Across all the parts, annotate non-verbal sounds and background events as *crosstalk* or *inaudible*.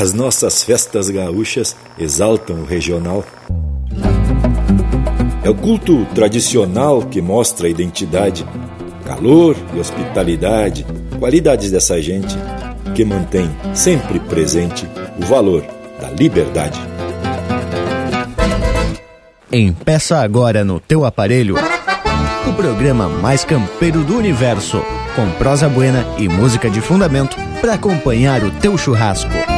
As nossas festas gaúchas exaltam o regional. É o culto tradicional que mostra a identidade, calor e hospitalidade, qualidades dessa gente que mantém sempre presente o valor da liberdade. Empeça agora no teu aparelho o programa mais campeiro do universo, com prosa buena e música de fundamento para acompanhar o teu churrasco.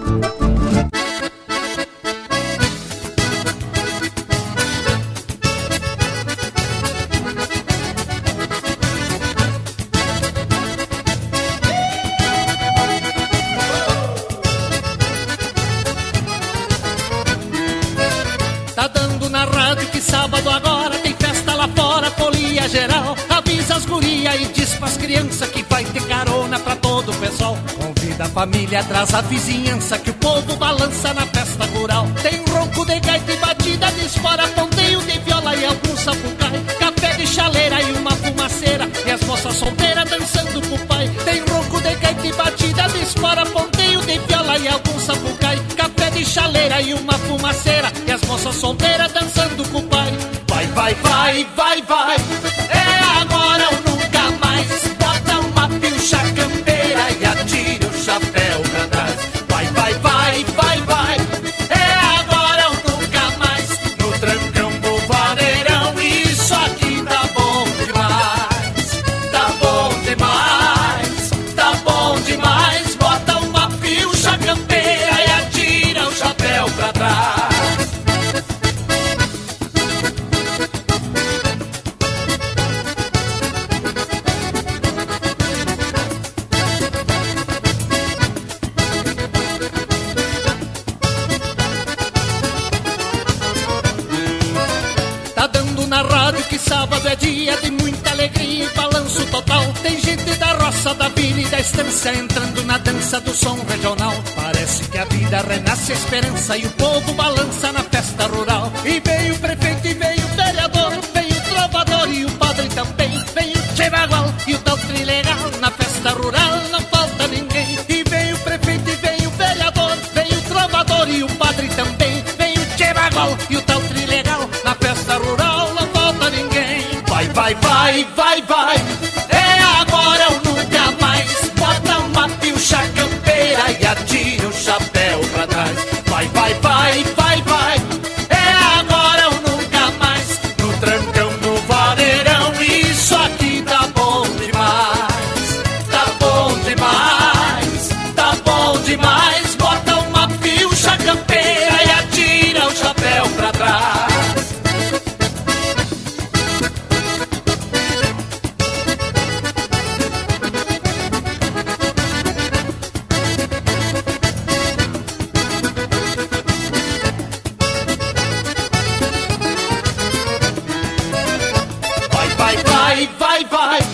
bye bye.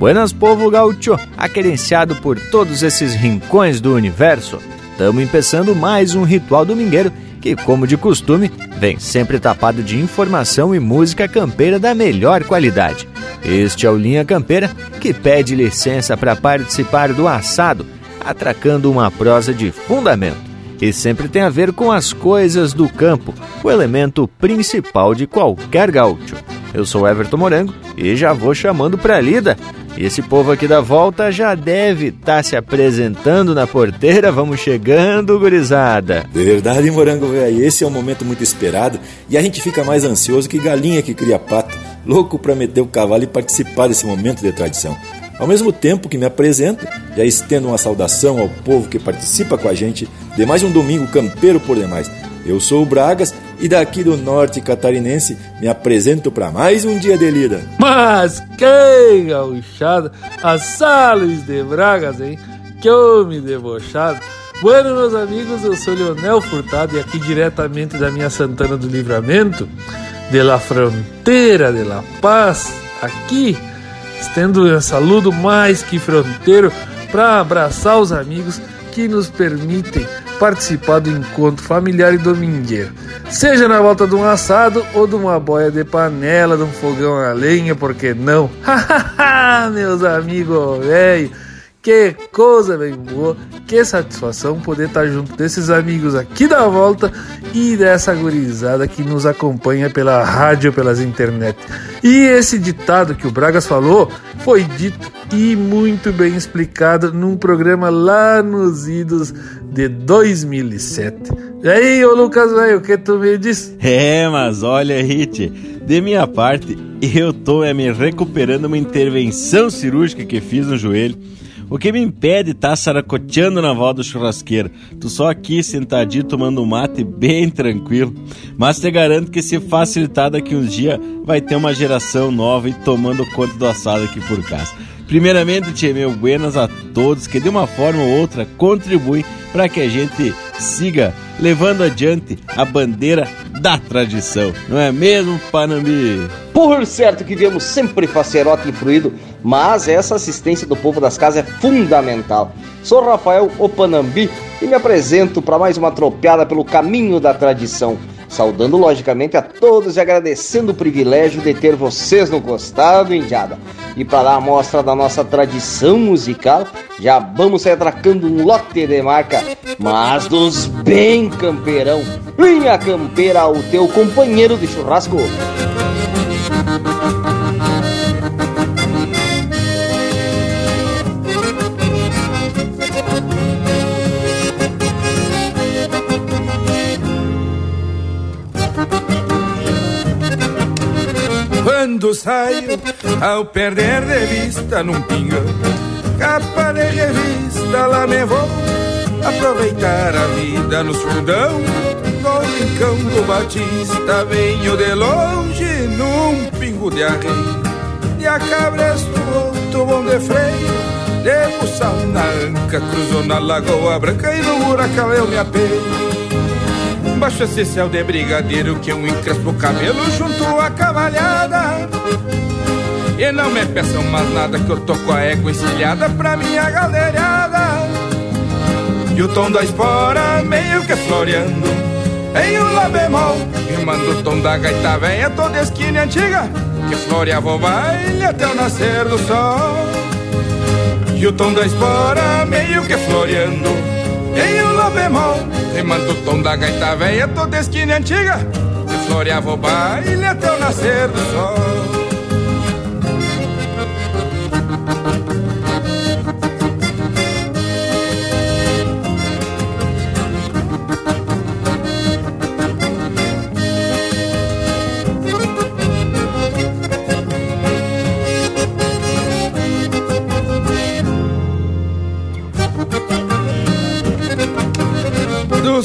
Buenas povo gaúcho, aquerenciado por todos esses rincões do universo. Estamos empeçando mais um ritual domingueiro que, como de costume, vem sempre tapado de informação e música campeira da melhor qualidade. Este é o Linha Campeira, que pede licença para participar do assado, atracando uma prosa de fundamento e sempre tem a ver com as coisas do campo, o elemento principal de qualquer gaúcho. Eu sou Everton Morango e já vou chamando para lida. E esse povo aqui da volta já deve estar tá se apresentando na porteira. Vamos chegando, gurizada. De verdade, Morango. Esse é um momento muito esperado e a gente fica mais ansioso que galinha que cria pato, louco para meter o cavalo e participar desse momento de tradição. Ao mesmo tempo que me apresento, já estendo uma saudação ao povo que participa com a gente de mais um domingo campeiro por demais. Eu sou o Bragas e daqui do norte catarinense me apresento para mais um dia de lida. Mas que gauchada! A Salles de Bragas, hein? Que homem debochado! Bueno, meus amigos, eu sou Leonel Furtado e aqui diretamente da minha Santana do Livramento, de la fronteira de La Paz, aqui estendo um saludo mais que fronteiro para abraçar os amigos que nos permitem participar do encontro familiar e domingueiro. Seja na volta de um assado ou de uma boia de panela, de um fogão a lenha, por que não? *laughs* Meus amigos velho, que coisa bem boa, que satisfação poder estar junto desses amigos aqui da volta e dessa gurizada que nos acompanha pela rádio, pelas internet. E esse ditado que o Bragas falou foi dito e muito bem explicado num programa lá nos idos de 2007. E aí, ô Lucas, velho, o que tu me diz? É, mas olha, Hit, de minha parte, eu tô é, me recuperando uma intervenção cirúrgica que fiz no joelho o que me impede tá saracoteando na volta do churrasqueiro? Tu só aqui sentadinho tomando um mate bem *laughs* tranquilo. Mas te garanto que se facilitar daqui uns dias vai ter uma geração nova e tomando conta do assado aqui por casa. Primeiramente, tia meu buenas a todos que de uma forma ou outra contribuem para que a gente siga levando adiante a bandeira da tradição. Não é mesmo, Panambi? Por certo que viemos sempre facerote fluido, mas essa assistência do povo das casas é fundamental. Sou Rafael Opanambi e me apresento para mais uma tropeada pelo caminho da tradição saudando logicamente a todos e agradecendo o privilégio de ter vocês no costado, Indiada. E para dar a mostra da nossa tradição musical, já vamos sair atracando um lote de marca, mas dos bem campeirão. Linha Campeira, o teu companheiro de churrasco. Saio ao perder de vista num pinga. Capa de revista, lá me vou aproveitar a vida no fundão. No rincão do Batista, venho de longe num pingo de arreio. E a cabresto outro bom de freio, de buçal na anca, cruzou na lagoa branca e no buracão eu me apeio. Baixa esse céu de brigadeiro que eu encrespo o cabelo junto à cavalhada. E não me peçam mais nada que eu tô com a égua encilhada pra minha galeriada. E o tom da espora meio que floreando Em um lá bemol. Rimando o tom da gaita velha toda esquina antiga Que floreava o baile até o nascer do sol. E o tom da espora meio que floreando Em um lá bemol Rimando o tom da gaita velha toda esquina antiga floreava o baile até o nascer do sol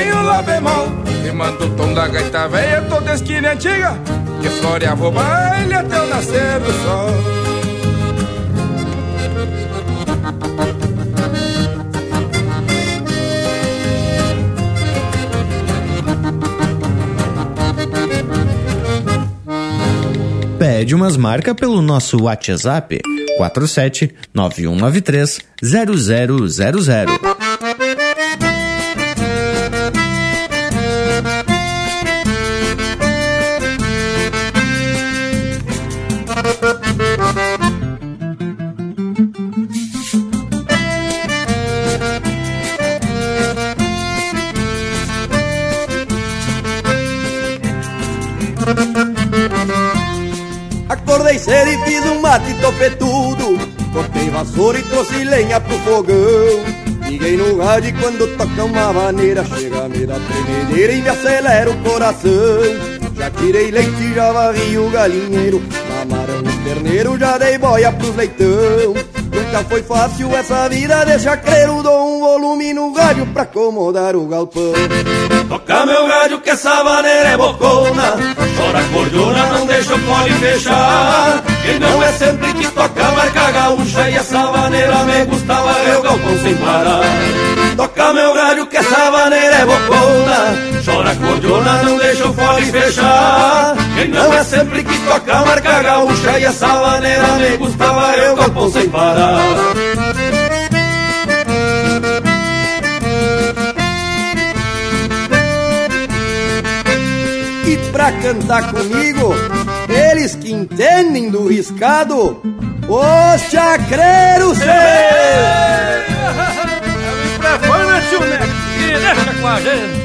em um lá bemol. E manda o tom da gaita velha toda esquina antiga que floreava o baile até o nascer do sol. pede umas marcas pelo nosso WhatsApp 47 9193 0000. Mate topetudo Cortei vassoura e trouxe lenha pro fogão. Liguei no rádio e quando toca uma maneira Chega me dar tremedeira e me acelera o coração. Já tirei leite, já varri o galinheiro. Mamaram o terneiro, já dei boia pros leitão. Nunca foi fácil essa vida de chacreiro Dou no rádio pra acomodar o galpão. Toca meu rádio que essa maneira é bocona. Chora cordiona, não deixa o fole fechar. Que não é sempre que toca marca gaúcha. E essa maneira me gostava eu galpão sem parar. Toca meu rádio que essa maneira é bocona. Chora cordiona, não deixa o fole fechar. Que não é sempre que toca marca gaúcha. E essa maneira me gostava eu galpão sem parar pra cantar comigo, eles que entendem do riscado, os chacreiros! Microfone, tio Neto, e deixa com a gente!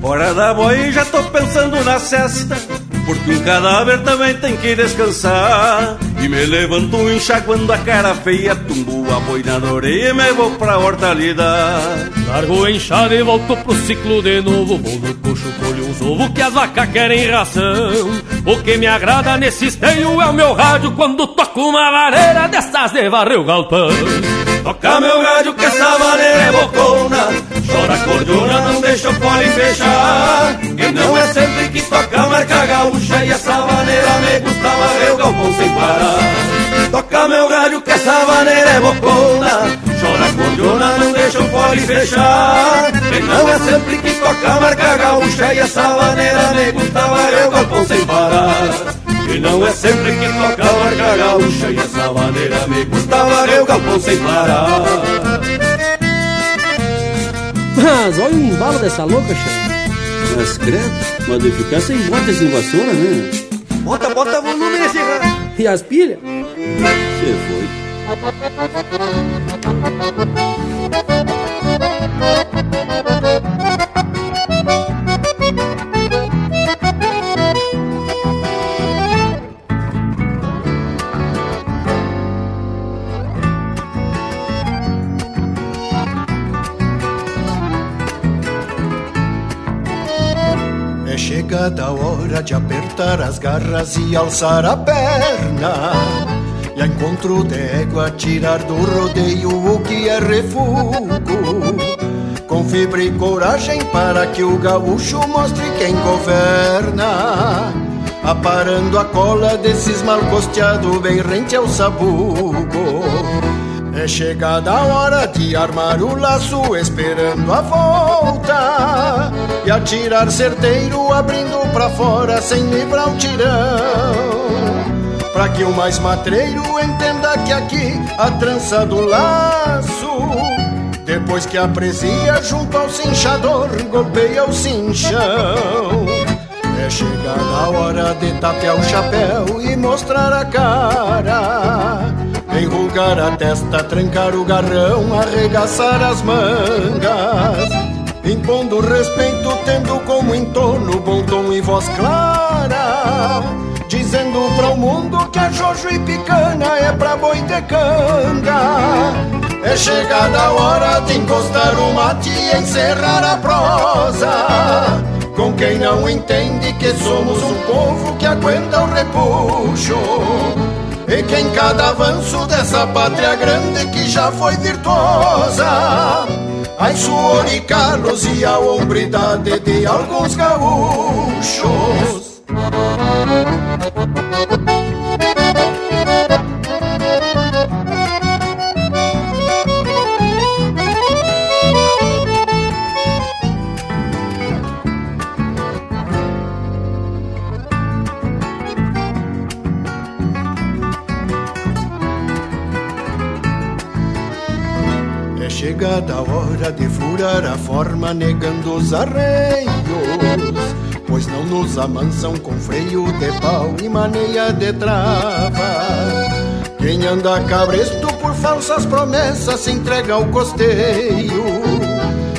Fora da boi, já tô pensando na cesta porque um cadáver também tem que descansar. E me levanto enxaguando a cara feia Tumbo a boina na orelha e me vou pra hortalidade Largo o enxada e volto pro ciclo de novo. Vou no coxo, colho uns ovos que as vacas querem ração. O que me agrada nesse esteio é o meu rádio Quando toco uma vareira dessas de varrer o galpão Toca meu rádio que essa vareira é bocona Chora cordiona, não deixa o fole fechar. E não é sempre que toca marca gaúcha E essa maneira me gostava eu galpão sem parar. Toca meu rádio que essa maneira é bocona Chora cordiona, não deixa o fole fechar. E não é sempre que toca marca gaúcha E essa maneira me gostava eu galpão sem parar e não é sempre que toca a marca gaúcha E essa maneira me gostava eu galpão sem parar Mas olha o embalo dessa louca, chefe Mas credo, mas de ficar sem bota sem vassoura, né? Bota, bota volume nesse rádio E as pilhas? Você foi chegada a hora de apertar as garras e alçar a perna. E a encontro de égua tirar do rodeio o que é refugo. Com fibra e coragem para que o gaúcho mostre quem governa. Aparando a cola desses mal costeados bem rente ao sabugo. É chegada a hora de armar o laço, esperando a volta. E atirar certeiro, abrindo pra fora, sem livrar o tirão. Pra que o mais matreiro entenda que aqui a trança do laço. Depois que a presilha junto ao cinchador, golpeia o cinchão. É chegada a hora de tapear o chapéu e mostrar a cara Enrugar a testa, trancar o garrão, arregaçar as mangas. Impondo respeito, tendo como entorno bom tom e voz clara. Dizendo para o mundo que a Jojo e Picana é pra boi de canga. É chegada a hora de encostar o mate e encerrar a prosa. com quem não entende que somos um povo que aguenta o repuxo. E que em cada avanço dessa pátria grande que já foi virtuosa, Ai suor e calos e a hombridade de alguns gaúchos. Chegada a hora de furar a forma negando os arreios Pois não nos amansam com freio de pau e maneia de trava. Quem anda cabresto por falsas promessas se entrega ao costeio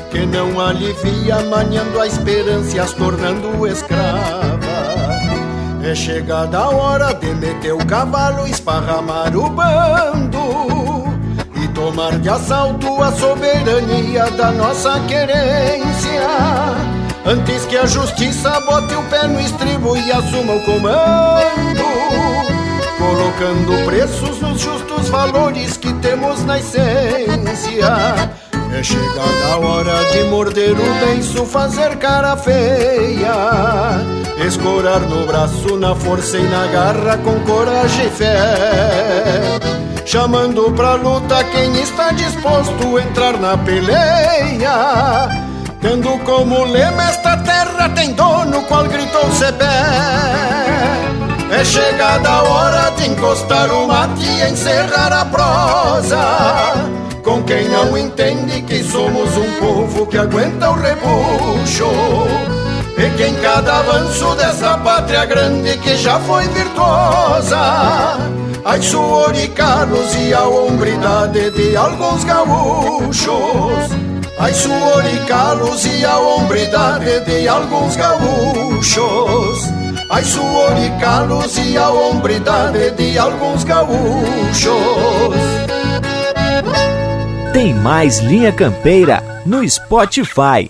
Que não alivia manhando a esperança as tornando escrava. É chegada a hora de meter o cavalo e esparramar o bando tomar de assalto a soberania da nossa querência. Antes que a justiça bote o pé no estribo e assuma o comando, colocando preços nos justos valores que temos na essência. É chegada a hora de morder o beiço, fazer cara feia, escorar no braço, na força e na garra, com coragem e fé chamando pra luta quem está disposto a entrar na peleia. Tendo como lema esta terra tem dono, qual gritou pé. É chegada a hora de encostar o mate e encerrar a prosa. Com quem não entende que somos um povo que aguenta o repuxo. E que em cada avanço dessa pátria grande que já foi virtuosa Ai suor e calos e a hombridade de alguns gaúchos Ai suor e calos e a hombridade de alguns gaúchos Ai suor e calos e a hombridade de alguns gaúchos Tem mais Linha Campeira no Spotify.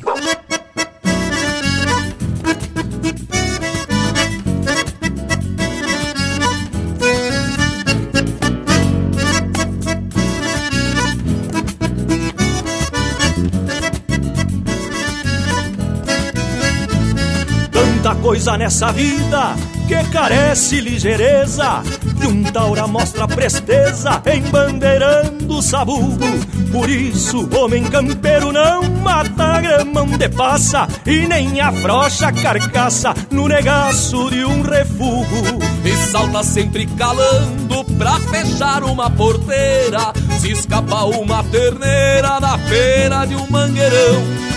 Coisa nessa vida que carece ligeireza. E um taura mostra presteza embandeirando o sabugo. Por isso, homem campeiro não mata grama onde passa E nem afrocha a carcaça no negaço de um refugo. E salta sempre calando pra fechar uma porteira. Se escapa uma terneira da feira de um mangueirão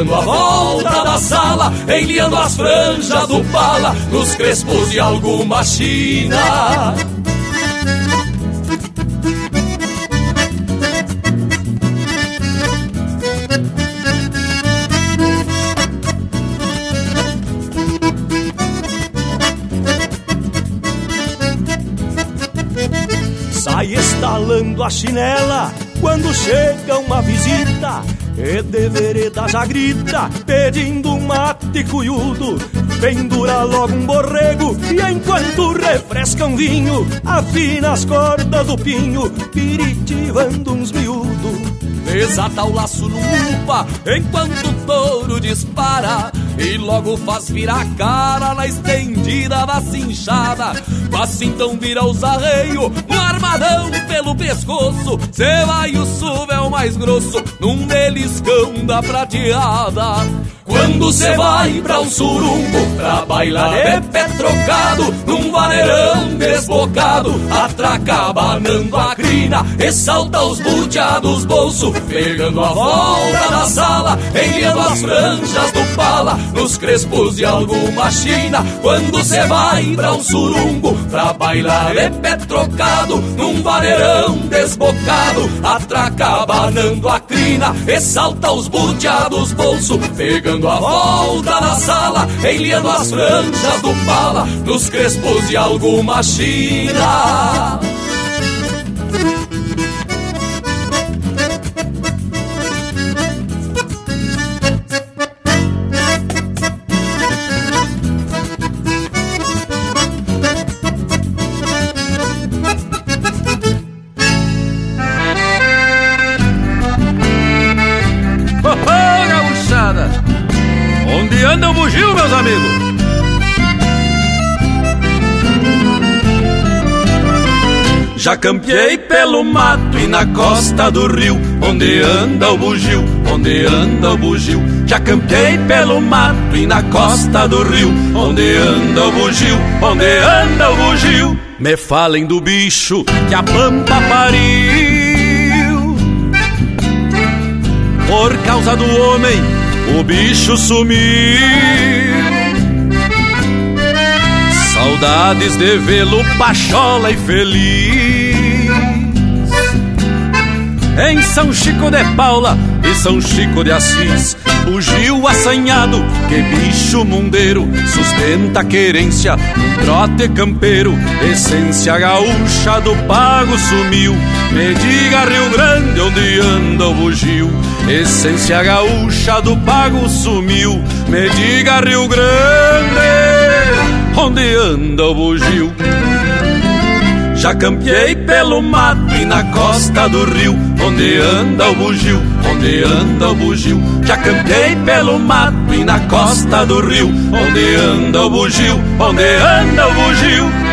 Dando a volta da sala, enliando as franjas do pala Nos crespos de alguma china. Sai estalando a chinela quando chega uma visita E de já grita pedindo um mate cuiudo. Pendura logo um borrego e enquanto refresca um vinho Afina as cordas do pinho, piritivando uns miúdos. Desata o laço no upa enquanto o touro dispara e logo faz virar a cara na estendida da cinchada. Faz então vira os arreios, no armadão pelo pescoço. Cê vai o suvel é mais grosso, num beliscão da prateada. Quando cê vai pra um surumbo, pra bailar de pé trocado, num vaneirão desbocado, atraca abanando a crina, ressalta os buteados bolso, pegando a volta da sala, enviando as franjas do pala, nos crespos de alguma china. Quando cê vai pra um surumbo, pra bailar de pé trocado, num vaneirão desbocado, atraca abanando a crina, ressalta os buteados bolso, pegando a volta na sala, enliando as franjas do pala, nos crespos de alguma china. Já campeei pelo mato e na costa do rio, onde anda o bugio, onde anda o bugio. Já campeei pelo mato e na costa do rio, onde anda o bugio, onde anda o bugio. Me falem do bicho que a pampa pariu. Por causa do homem, o bicho sumiu. Saudades de vê-lo pachola e feliz Em São Chico de Paula e São Chico de Assis O Gil assanhado, que bicho mundeiro Sustenta a querência num trote campeiro Essência gaúcha do pago sumiu. Me diga Rio Grande onde anda o bugio? Essência gaúcha do pago sumiu. Me diga Rio Grande onde anda o bugio. Já campeei pelo mato e na costa do rio, onde anda o bugio, onde anda o bugio. Já campeei pelo mato e na costa do rio, onde anda o bugio, onde anda o bugio.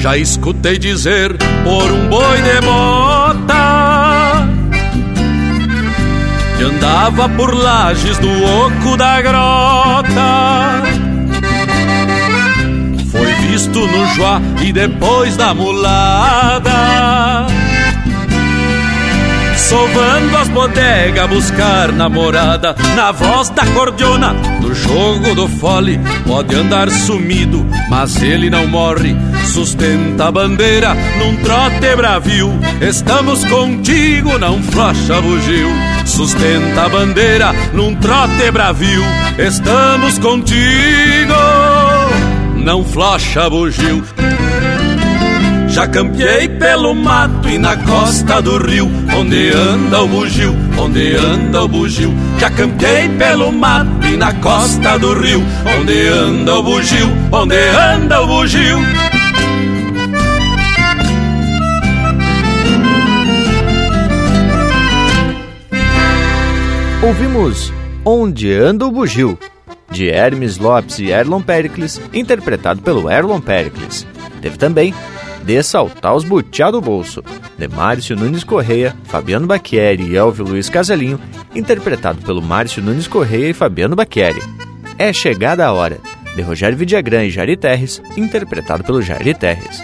Já escutei dizer por um boi de bota Que andava por lajes do oco da grota. Foi visto no Joá e depois da mulada Sovando as bodegas, buscar namorada. Na voz da cordiona, no jogo do fole Pode andar sumido, mas ele não morre. Sustenta a bandeira num trote bravio. Estamos contigo, não flocha bugio. Sustenta a bandeira num trote bravio. Estamos contigo, não flocha bugio já campeei pelo mato e na costa do rio, onde anda o bugio, onde anda o bugio. Já campeei pelo mato e na costa do rio, onde anda o bugio, onde anda o bugio. Ouvimos Onde Anda o Bugio, de Hermes Lopes e Erlon Pericles, interpretado pelo Erlon Pericles. Teve também de saltar os butiá do bolso, de Márcio Nunes Correia, Fabiano Bacchieri e Elvio Luiz Casalinho, interpretado pelo Márcio Nunes Correia e Fabiano Bacchieri. É Chegada a Hora, de Rogério Vidagrã e Jari Terres, interpretado pelo Jari Terres.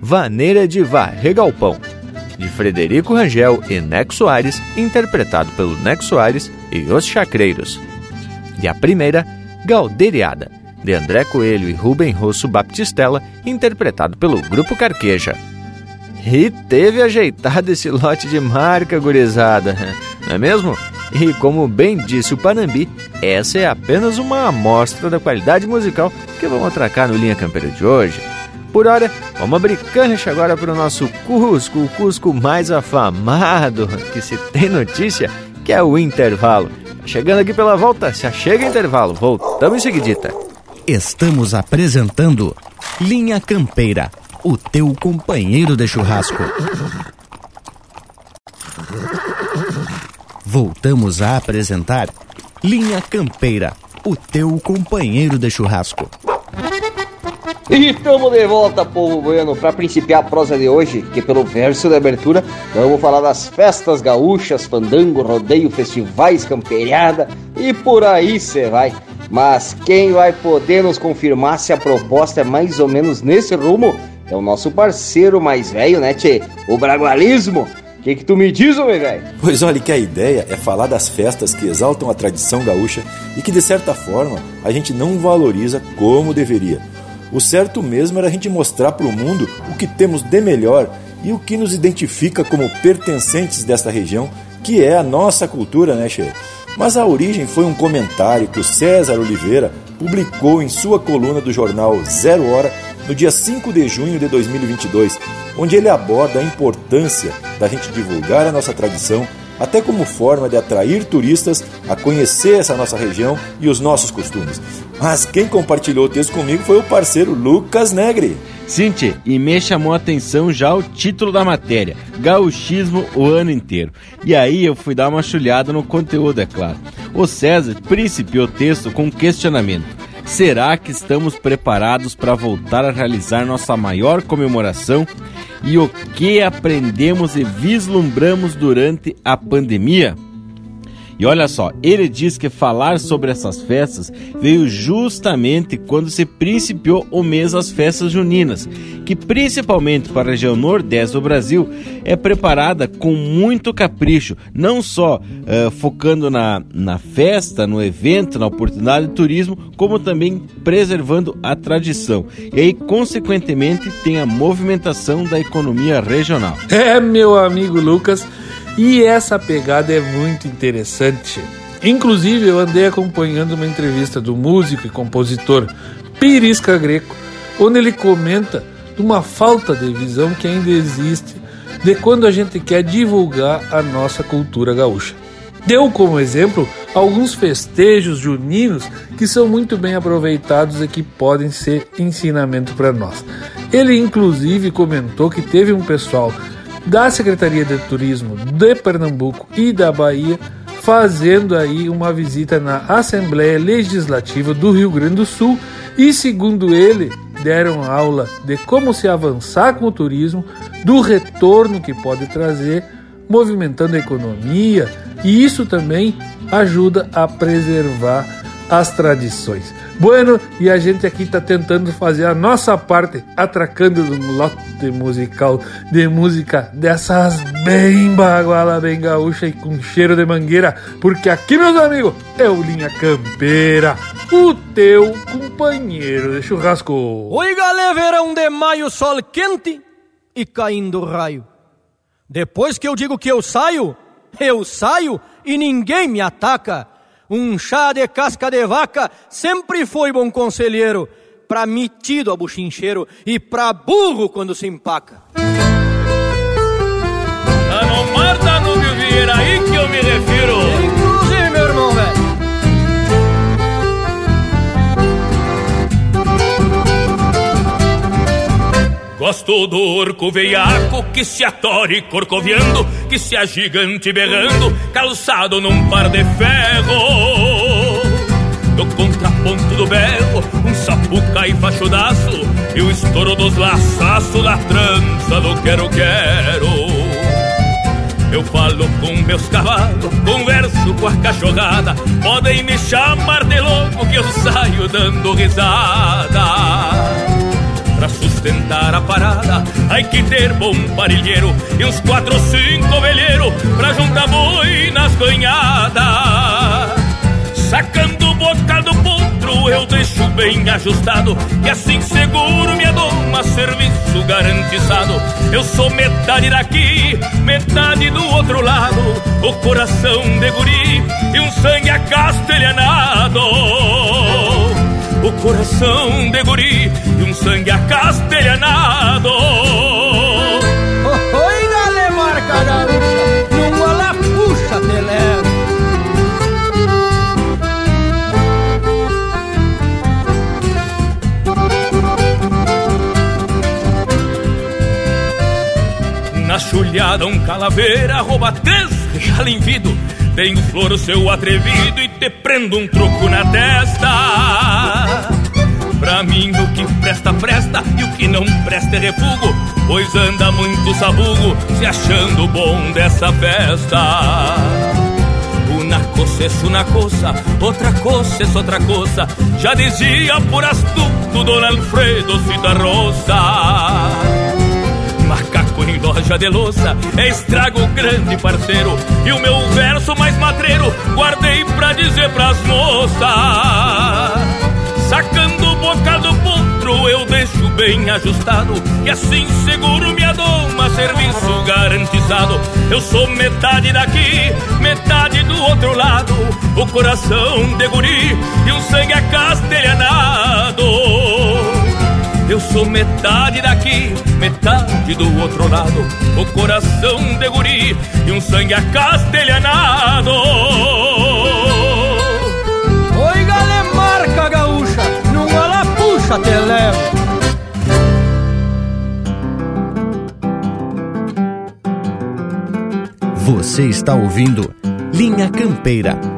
Vaneira de Varre Galpão, de Frederico Rangel e Neco Soares, interpretado pelo Neco Soares e os Chacreiros. E a primeira, Galderiada, de André Coelho e Rubem Rosso Baptistella, interpretado pelo Grupo Carqueja. E teve ajeitado esse lote de marca, gurizada, não é mesmo? E como bem disse o Panambi, essa é apenas uma amostra da qualidade musical que vamos atracar no Linha Campeira de hoje. Por hora, vamos abrir cancha agora para o nosso Cusco, o Cusco mais afamado que se tem notícia, que é o intervalo. Chegando aqui pela volta, se achega intervalo, voltamos em seguidita. Estamos apresentando Linha Campeira, o teu companheiro de churrasco. Voltamos a apresentar Linha Campeira, o teu companheiro de churrasco. E estamos de volta, povo bueno, para principiar a prosa de hoje, que pelo verso de abertura vamos falar das festas gaúchas, fandango, rodeio, festivais, camperiada e por aí você vai. Mas quem vai poder nos confirmar se a proposta é mais ou menos nesse rumo é o nosso parceiro mais velho, né, Tchê? O Bragualismo. O que, que tu me diz, homem velho? Pois olha que a ideia é falar das festas que exaltam a tradição gaúcha e que, de certa forma, a gente não valoriza como deveria. O certo mesmo era a gente mostrar para o mundo o que temos de melhor e o que nos identifica como pertencentes desta região, que é a nossa cultura, né, Che? Mas a origem foi um comentário que o César Oliveira publicou em sua coluna do jornal Zero Hora no dia 5 de junho de 2022, onde ele aborda a importância da gente divulgar a nossa tradição, até como forma de atrair turistas a conhecer essa nossa região e os nossos costumes. Mas quem compartilhou o texto comigo foi o parceiro Lucas Negri. Cinti, e me chamou a atenção já o título da matéria: Gauchismo o ano inteiro. E aí eu fui dar uma chulhada no conteúdo, é claro. O César principiou o texto com um questionamento: Será que estamos preparados para voltar a realizar nossa maior comemoração? E o que aprendemos e vislumbramos durante a pandemia? E olha só, ele diz que falar sobre essas festas veio justamente quando se principiou o mês das festas juninas, que principalmente para a região nordeste do Brasil é preparada com muito capricho, não só uh, focando na, na festa, no evento, na oportunidade de turismo, como também preservando a tradição. E aí, consequentemente, tem a movimentação da economia regional. É, meu amigo Lucas. E essa pegada é muito interessante. Inclusive, eu andei acompanhando uma entrevista do músico e compositor Pirisca Greco, onde ele comenta uma falta de visão que ainda existe de quando a gente quer divulgar a nossa cultura gaúcha. Deu como exemplo alguns festejos juninos que são muito bem aproveitados e que podem ser ensinamento para nós. Ele inclusive comentou que teve um pessoal da Secretaria de Turismo de Pernambuco e da Bahia, fazendo aí uma visita na Assembleia Legislativa do Rio Grande do Sul e, segundo ele, deram aula de como se avançar com o turismo, do retorno que pode trazer, movimentando a economia, e isso também ajuda a preservar as tradições. Bueno, e a gente aqui está tentando fazer a nossa parte, atracando um lote musical de música dessas bem baguala, bem gaúcha e com cheiro de mangueira, porque aqui, meus amigos, é o Linha Campeira, o teu companheiro de churrasco. Oi, galera, verão de maio, sol quente e caindo raio. Depois que eu digo que eu saio, eu saio e ninguém me ataca. Um chá de casca de vaca sempre foi bom conselheiro, pra metido a buchincheiro e pra burro quando se empaca. A não Marta no Vieira aí que eu me refiro. Inclusive, Gosto do orco veiaco que se atore corcoviando, que se agigante berrando, calçado num par de ferro. No contraponto do berro, um sapuca e fachudaço, e o estouro dos laçaços da trança do quero-quero. Eu falo com meus cavalos, converso com a cachorrada, podem me chamar de louco que eu saio dando risada. Pra sustentar a parada, hay que ter bom parilheiro e uns quatro ou cinco velheiros pra juntar boi nas ganhadas. Sacando o bocal do potro, eu deixo bem ajustado, que assim seguro me adoma serviço garantizado. Eu sou metade daqui, metade do outro lado, o coração de guri e um sangue acastelhanado o coração de guri e um sangue acastelhanado. Oi, dale, marca gaúcha, numa lapucha puxa levo. Na chulhada um calaveira rouba três, já. Tenho flor o seu atrevido e te prendo um troco na testa. Pra mim o que presta, presta e o que não presta é refugo. Pois anda muito sabugo se achando bom dessa festa. Una cosa es una cosa, outra cosa es outra cosa. Já dizia por astuto Dona Alfredo Citarrosa. Macaco em loja de louça é estrago grande parceiro. E o meu verso mais matreiro guardei pra dizer pras moças. Sacando o boca do potro eu deixo bem ajustado E assim seguro minha doma, serviço garantizado. Eu sou metade daqui, metade do outro lado O coração de guri e um sangue acastelhanado. Eu sou metade daqui, metade do outro lado O coração de guri e um sangue acastelhanado levo Você está ouvindo Linha Campeira.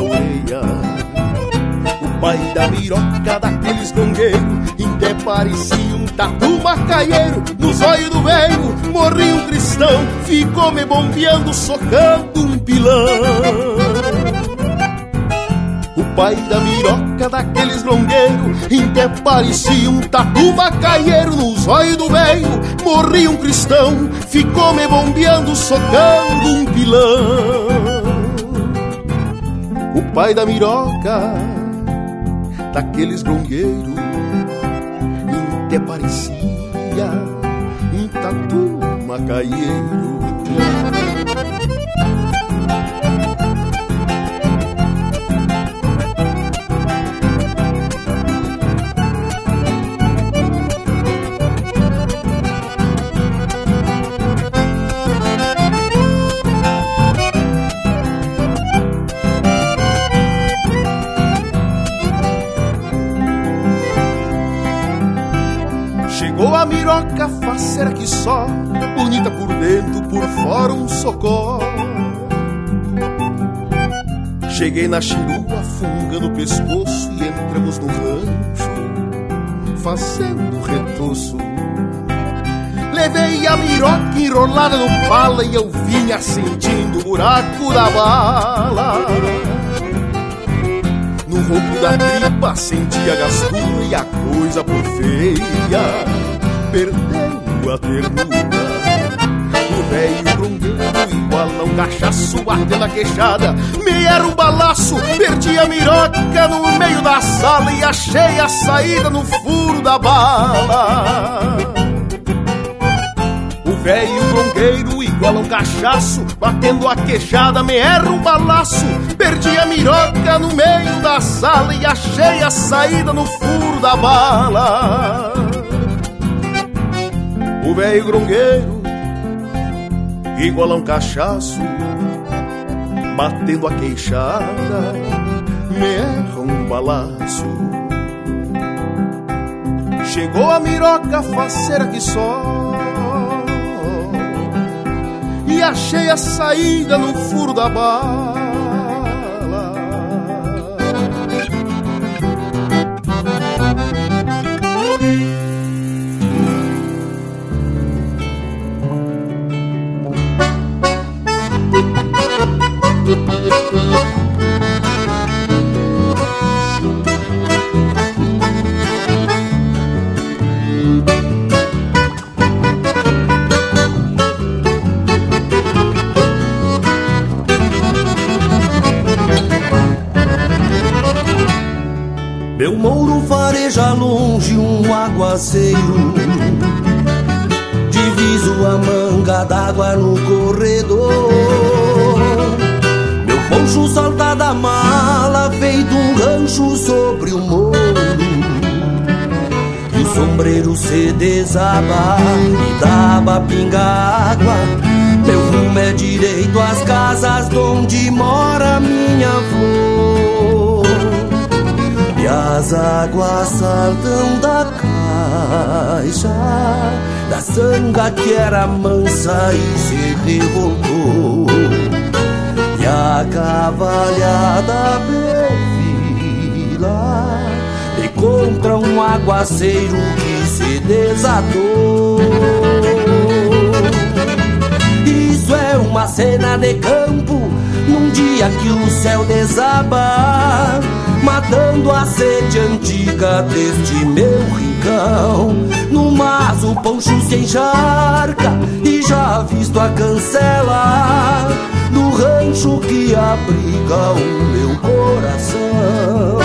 orelha. O pai da miroca daqueles gongueiros, até parecia um tatu macaieiro. Nos olhos do velho morri um cristão, ficou me bombeando, socando um pilão. O pai da miroca daqueles longueiros Até parecia um tatu macaieiro Nos olhos do velho morri um cristão Ficou me bombeando, socando um pilão pai da miroca daqueles grongueiros Até parecia um tatu macaieiro Cheguei na chirua, fungando o pescoço e entramos no rancho, fazendo retoço. Levei a miroca enrolada no pala e eu vinha sentindo o buraco da bala. No ronco da tripa senti a gastura e a coisa por feia perdeu a ternura. Velho grungueiro igual a um cachaço a queixada. Me era um balaço, perdi a miroca no meio da sala E achei a saída no furo da bala. O velho bronqueiro igual um cachaço Batendo a queixada, me erra um balaço Perdi a miroca no meio da sala E achei a saída no furo da bala. O velho grongueiro Igual a um cachaço Batendo a queixada Me erra um balaço Chegou a miroca faceira que só e achei a saída no furo da bala. Aguaceiro Diviso a manga d'água no corredor. Meu poncho salta da mala Feito um rancho sobre o morro. E o sombreiro se desaba E daba pinga água. Meu rumo é direito às casas Onde mora minha flor e as águas saltam da caixa Da sanga que era mansa e se revoltou. E a cavalhada perfila E contra um aguaceiro que se desatou. Isso é uma cena de campo Num dia que o céu desaba matando a sede antiga deste meu No mas o poncho se encharca e já visto a cancela do rancho que abriga o meu coração.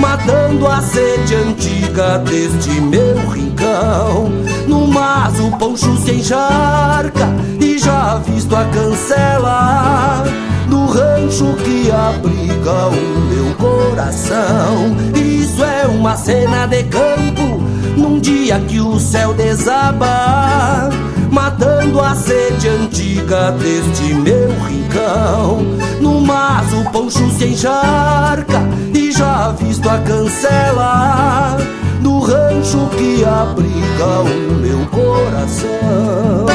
Matando a sede antiga deste meu rincão. No mas o poncho se encharca E já visto a cancela Do rancho que abriga o meu coração. Isso é uma cena de campo Num dia que o céu desaba Matando a sede antiga deste meu rincão. No mas o poncho se encharca Já visto a cancela Do rancho que abriga o meu coração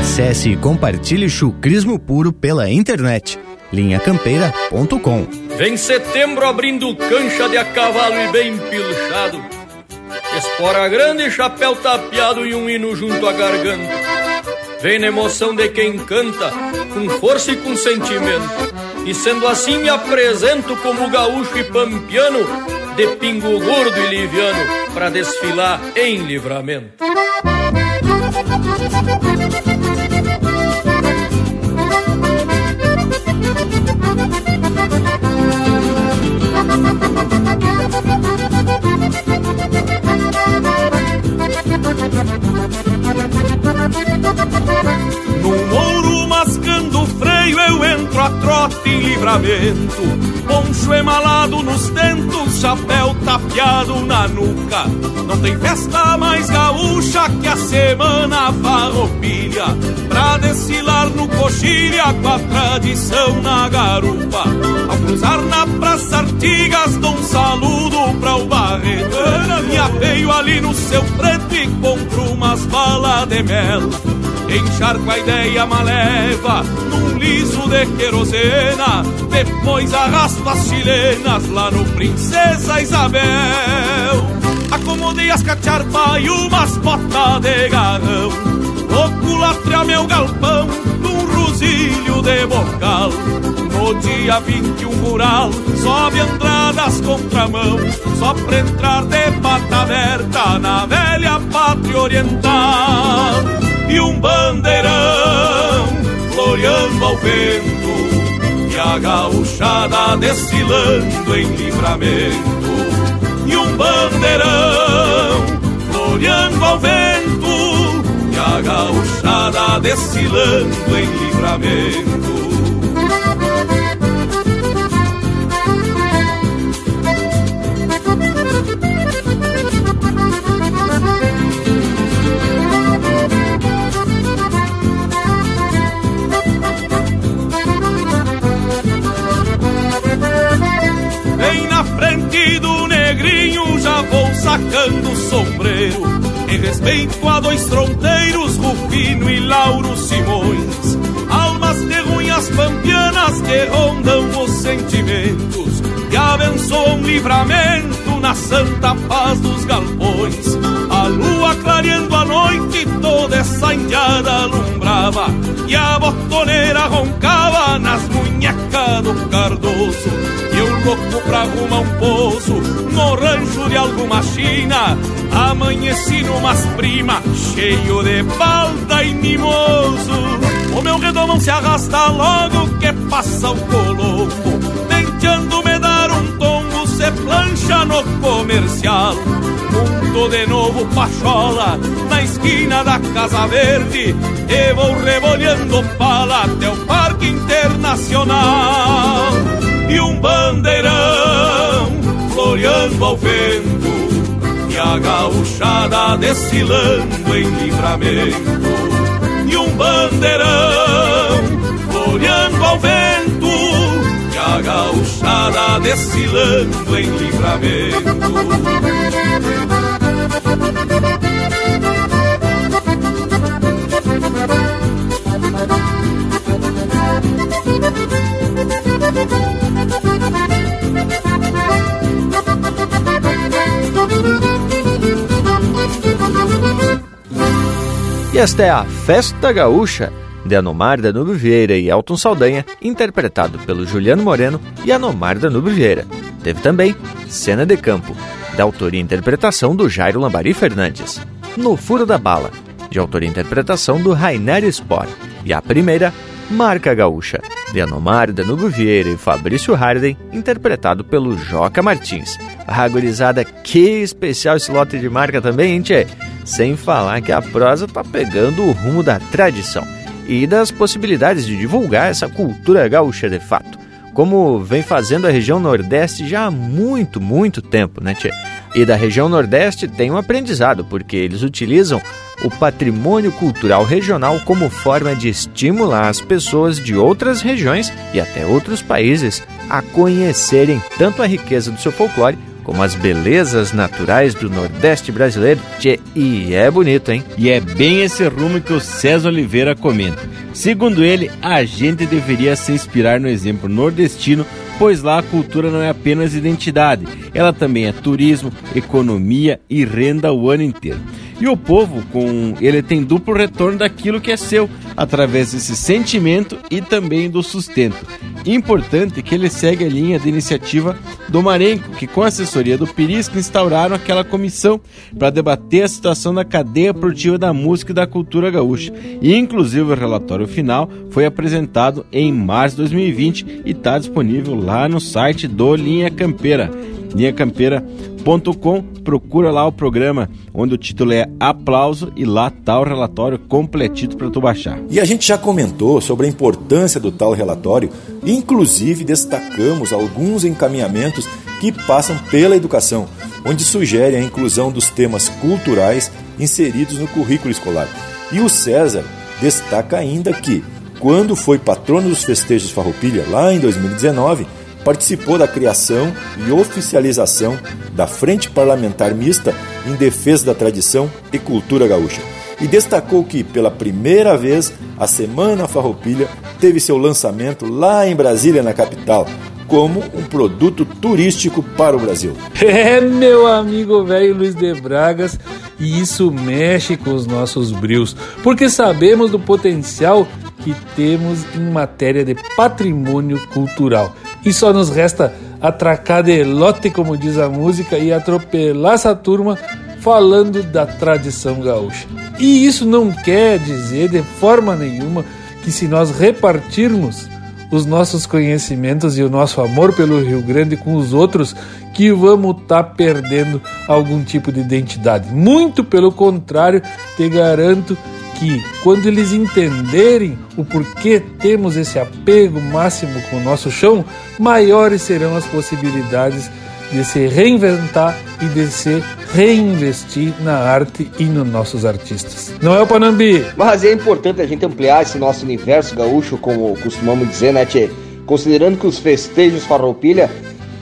Acesse e compartilhe chucrismo puro pela internet. linhacampeira.com Vem setembro abrindo cancha de a cavalo e bem pilchado. Espora grande, chapéu tapeado e um hino junto à garganta. Vem na emoção de quem canta, com força e com sentimento. E sendo assim me apresento como gaúcho e pampiano, de pingo gordo e liviano, para desfilar em livramento. Mouro mascando freio eu entro a trote em livramento. Poncho emalado nos tentos, chapéu tapeado na nuca. Não tem festa mais gaúcha que a semana farroupilha. Pra desfilar no coxilha com a tradição na garupa. Ao cruzar na praça Artigas dou um saludo pra o Barreto. Me apeio ali no seu preto e compro umas balas de mel Encharco a ideia maleva num liso de querosena Depois arrasto as chilenas lá no Princesa Isabel Acomodei as cacharpas e umas botas de garrão Vou culatre meu galpão num fuzilho de bocal. No dia 21 rural, sobe andradas contramão, só pra entrar de pata aberta na velha pátria oriental. E um bandeirão floreando ao vento, e a gauchada desfilando em livramento. E um bandeirão floreando ao vento, e a gauchada desfilando em livramento. Sacando o sombreiro Em respeito a dois fronteiros, Rufino e Lauro Simões. Almas de ruínas pampianas que rondam os sentimentos Que abençoam livramento na santa paz dos galpões. A lua clareando a noite, toda essa indiada alumbrava E a botoneira roncava nas munhecas do cardoso louco pra arrumar um pouso No rancho de alguma china Amanheci numas prima Cheio de balda e mimoso. O meu redomão se arrasta logo Que passa o coloco Tentando me dar um tombo Se plancha no comercial. Junto de novo pachola Na esquina da Casa Verde E vou rebolhando pala Até o Parque Internacional e um bandeirão floreando ao vento e a gauchada desfilando em livramento. E um bandeirão floreando ao vento e a gauchada desfilando em livramento E esta é a Festa Gaúcha, de Anomar Danube Vieira e Elton Saldanha, interpretado pelo Juliano Moreno e Anomar Danube Vieira. Teve também Cena de Campo, da autoria e interpretação do Jairo Lambari Fernandes. No Furo da Bala, de autoria e interpretação do Rainer Sport. E a primeira, Marca Gaúcha, de Anomar Danube Vieira e Fabrício Harden, interpretado pelo Joca Martins. A gurizada, que especial esse lote de marca também, hein, tchê? Sem falar que a prosa tá pegando o rumo da tradição e das possibilidades de divulgar essa cultura gaúcha de fato, como vem fazendo a região Nordeste já há muito, muito tempo, né, tchê? E da região Nordeste tem um aprendizado, porque eles utilizam o patrimônio cultural regional como forma de estimular as pessoas de outras regiões e até outros países a conhecerem tanto a riqueza do seu folclore como as belezas naturais do Nordeste brasileiro. Tchê, e é bonito, hein? E é bem esse rumo que o César Oliveira comenta. Segundo ele, a gente deveria se inspirar no exemplo nordestino, pois lá a cultura não é apenas identidade, ela também é turismo, economia e renda o ano inteiro. E o povo, com ele tem duplo retorno daquilo que é seu, através desse sentimento e também do sustento. Importante que ele segue a linha de iniciativa do Marenco, que com a assessoria do Pirisco instauraram aquela comissão para debater a situação da cadeia produtiva da música e da cultura gaúcha. E inclusive o relatório final foi apresentado em março de 2020 e está disponível lá no site do Linha Campeira linhacampeira.com, procura lá o programa, onde o título é Aplauso e lá tá o relatório completito para tu baixar. E a gente já comentou sobre a importância do tal relatório, inclusive destacamos alguns encaminhamentos que passam pela educação, onde sugere a inclusão dos temas culturais inseridos no currículo escolar. E o César destaca ainda que, quando foi patrono dos festejos Farroupilha lá em 2019, participou da criação e oficialização da Frente Parlamentar Mista em defesa da tradição e cultura gaúcha. E destacou que, pela primeira vez, a Semana Farroupilha teve seu lançamento lá em Brasília, na capital, como um produto turístico para o Brasil. *laughs* É, meu amigo velho Luiz de Bragas, e isso mexe com os nossos brios, porque sabemos do potencial que temos em matéria de patrimônio cultural. E só nos resta atracar de lote, como diz a música, e atropelar essa turma falando da tradição gaúcha. E isso não quer dizer de forma nenhuma que se nós repartirmos os nossos conhecimentos e o nosso amor pelo Rio Grande com os outros, que vamos estar tá perdendo algum tipo de identidade. Muito pelo contrário, te garanto que quando eles entenderem o porquê temos esse apego máximo com o nosso chão, maiores serão as possibilidades de se reinventar e de se reinvestir na arte e nos nossos artistas. Não é o Panambi? Mas é importante a gente ampliar esse nosso universo gaúcho, como costumamos dizer, né, tchê? Considerando que os festejos farroupilha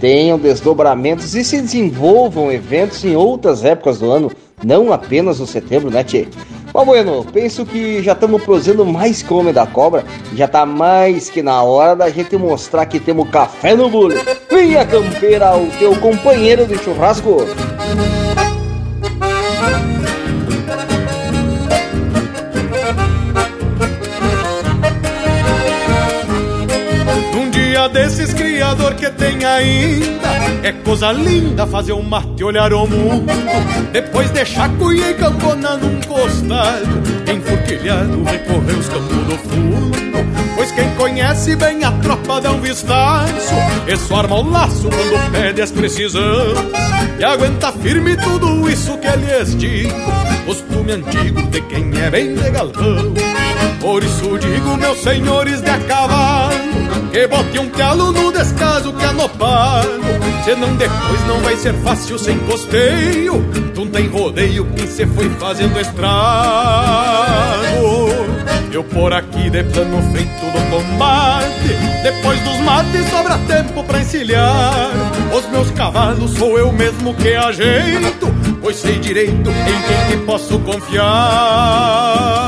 tenham desdobramentos e se desenvolvam eventos em outras épocas do ano, não apenas no setembro, né, tchê? Mas bueno, penso que já estamos produzindo mais que o Homem da Cobra. Já tá mais que na hora da gente mostrar que temos café no bule. Vinha campeira, o teu companheiro de churrasco. dia desses criador que tem ainda. É coisa linda fazer um mate olhar o mundo. Depois deixar cuia e campona num costado Enfurquilhado recorrer os campos do fundo. Pois quem conhece bem a tropa dá um vistaço. Isso arma o laço quando pede as precisão E aguenta firme tudo isso que lhes digo. Costume antigo de quem é bem de galpão Por isso digo, meus senhores de a cavalo que bote um calo no descaso que anopado Senão depois não vai ser fácil sem costeio Tu tem rodeio quem se foi fazendo estrago. Eu por aqui de plano feito do combate Depois dos mates sobra tempo pra encilhar. Os meus cavalos sou eu mesmo que ajeito Pois sei direito em quem que posso confiar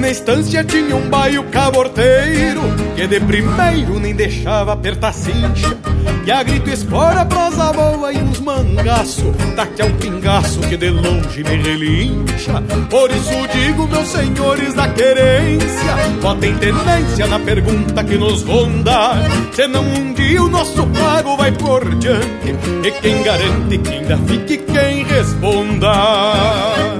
na estância tinha um baio caborteiro Que de primeiro nem deixava apertar cincha. E a grito espora, prosa boa e uns mangaço Daqui a um pingaço que de longe me relincha. Por isso digo, meus senhores da querência Botem tenência na pergunta que nos ronda. Senão um dia o nosso pago vai por diante E quem garante que ainda fique quem responda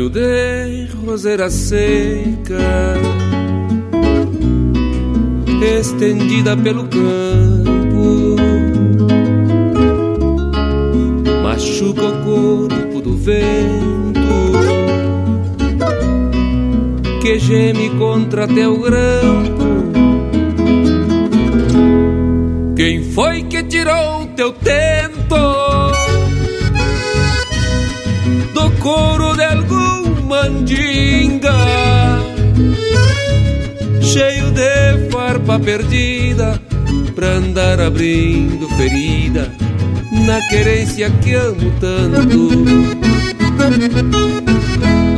Galho de roseira seca, estendida pelo campo, machuca o corpo do vento, que geme contra teu grampo. Quem foi que tirou teu tento? Mandinga Cheio de farpa perdida Pra andar abrindo ferida Na querência que amo tanto.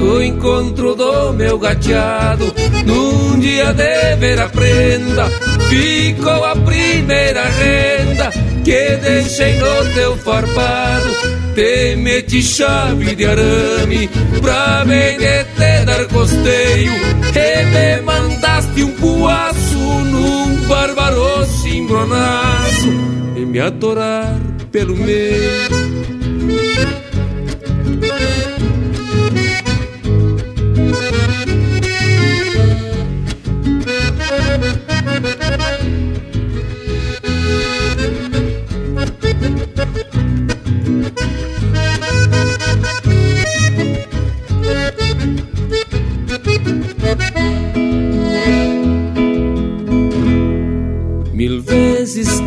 O encontro do meu gateado Num dia de ver a prenda Ficou a primeira renda Que deixei no teu farpado te meti chave de arame pra bem te dar costeio e me mandaste um puaço num bárbaro cimbronaço e me atorar pelo meio.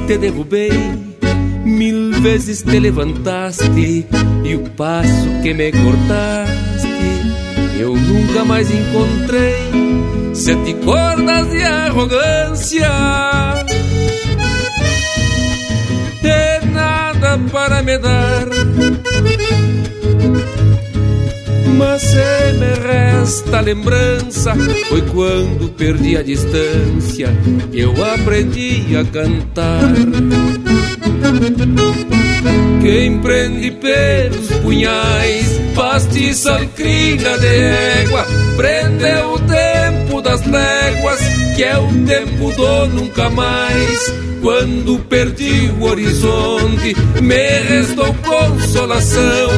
Te derrubei, mil vezes te levantaste e o passo que me cortaste eu nunca mais encontrei. Sete cordas de arrogância, de nada para me dar mas se me resta lembrança Foi quando perdi a distância Que eu aprendi a cantar. Quem prende pelos punhais Pastiça crina de égua Prendeu o tempo das léguas Que é o tempo do nunca mais quando perdi o horizonte, me restou consolação.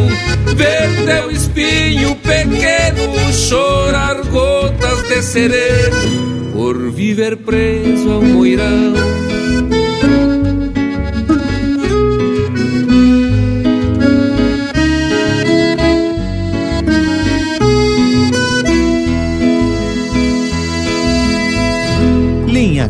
Ver teu espinho pequeno chorar gotas de sereno por viver preso ao moirão.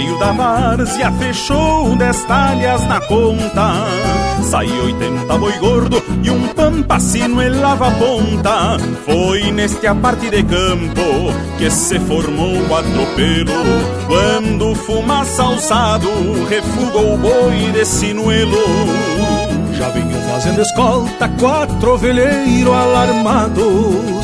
Rodeio da várzea fechou dez talhas na conta. Sai 80 boi gordo e um pampacino em lava ponta. Foi neste aparte de campo que se formou o atropelo. Quando fumaça alçado refugou o boi de sinuelo. Já vinham fazendo escolta quatro ovelheiros alarmados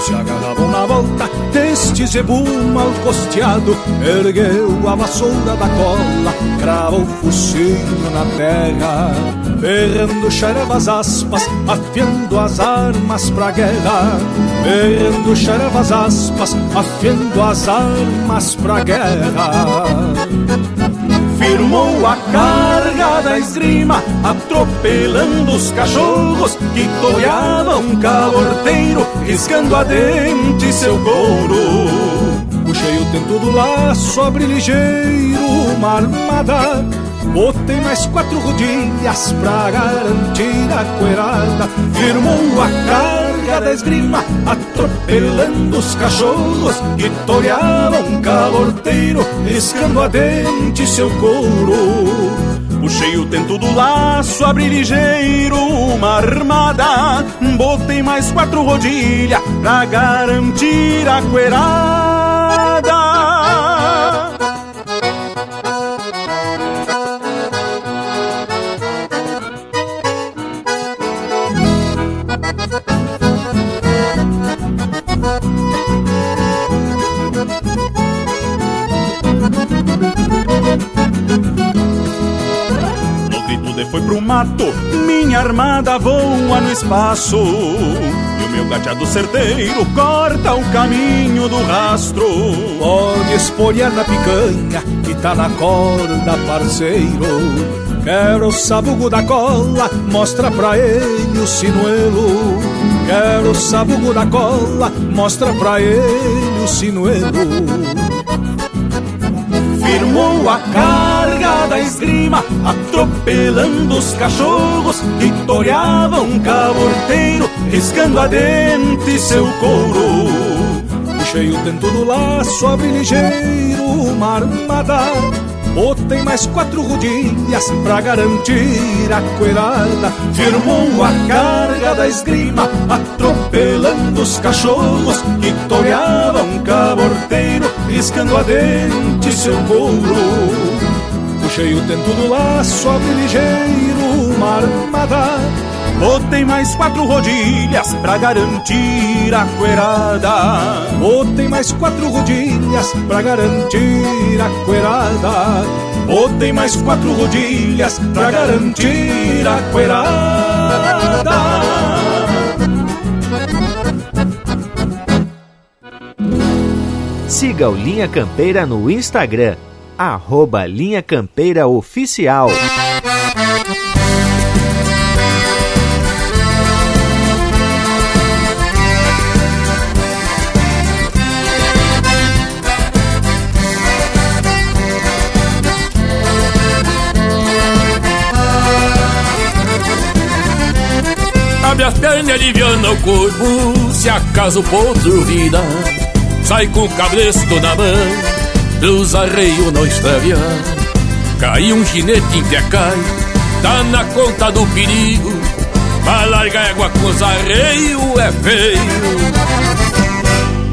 se agarravam na volta deste zebu mal costeado. Ergueu a vassoura da cola, cravou o focinho na terra, berrando xerevas aspas, afiando as armas pra guerra. Berrando xerevas aspas, afiando as armas pra guerra firmou a carga da esgrima, atropelando os cachorros que toreavam caborteiro, riscando a dente seu couro. Puxei o tento do laço, abri ligeiro uma armada Botei mais quatro rodilhas pra garantir a coerada Firmou a carga da esgrima Atropelando os cachorros Que toreavam um caborteiro Riscando a dente seu couro Puxei o tento do laço, abri ligeiro uma armada. Botei mais quatro rodilhas pra garantir a coerada mato, minha armada voa no espaço. E o meu gateado certeiro corta o caminho do rastro. Pode espolhar na picanha que tá na corda, parceiro. Quero o sabugo da cola, mostra pra ele o sinuelo. Quero o sabugo da cola, mostra pra ele o sinuelo. firmou a carga da esgrima, atropelando os cachorros que toreavam um caborteiro, riscando a dente seu couro. Puxei o tento do laço, abri ligeiro uma armada. Botei mais quatro rodilhas pra garantir a coelhada Firmou a carga da esgrima Atropelando os cachorros Que toreavam um caborteiro Riscando a dente seu couro Puxei o tento do laço, abri ligeiro uma armada Botei mais quatro rodilhas pra garantir a coerada. Botei mais quatro rodilhas pra garantir a coerada. Botei mais quatro rodilhas pra garantir a coerada. Siga o Linha Campeira no Instagram, arroba Linha Campeira Oficial. Abre as pernas e aliviana o corpo Se acaso o potro vida Sai com o cabresto na mão Dos arreios não extraviar Cai um ginete em cai Tá na conta do perigo. Pra largar água com os arreios é feio.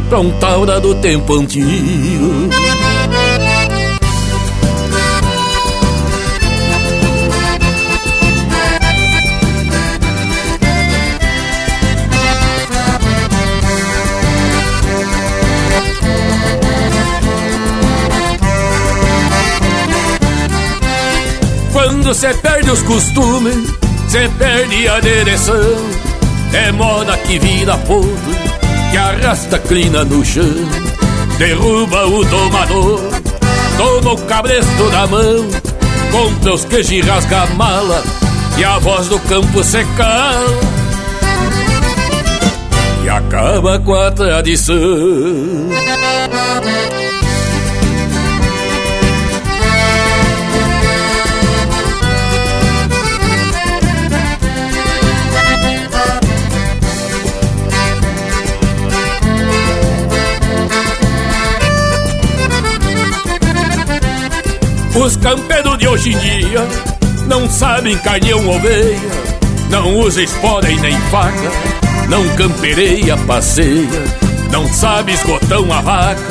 Pra um taura do tempo antigo Quando cê perde os costumes, cê perde a direção. É moda que vira podre, que arrasta crina no chão. Derruba o domador, toma o cabresto da mão. Compra os queijos e rasga a mala, e a voz do campo se cala. E acaba com a tradição. Os campeiros de hoje em dia não sabem carneão oveia, não usa espora e nem faca, não campereia, passeia, não sabe esgotão a vaca,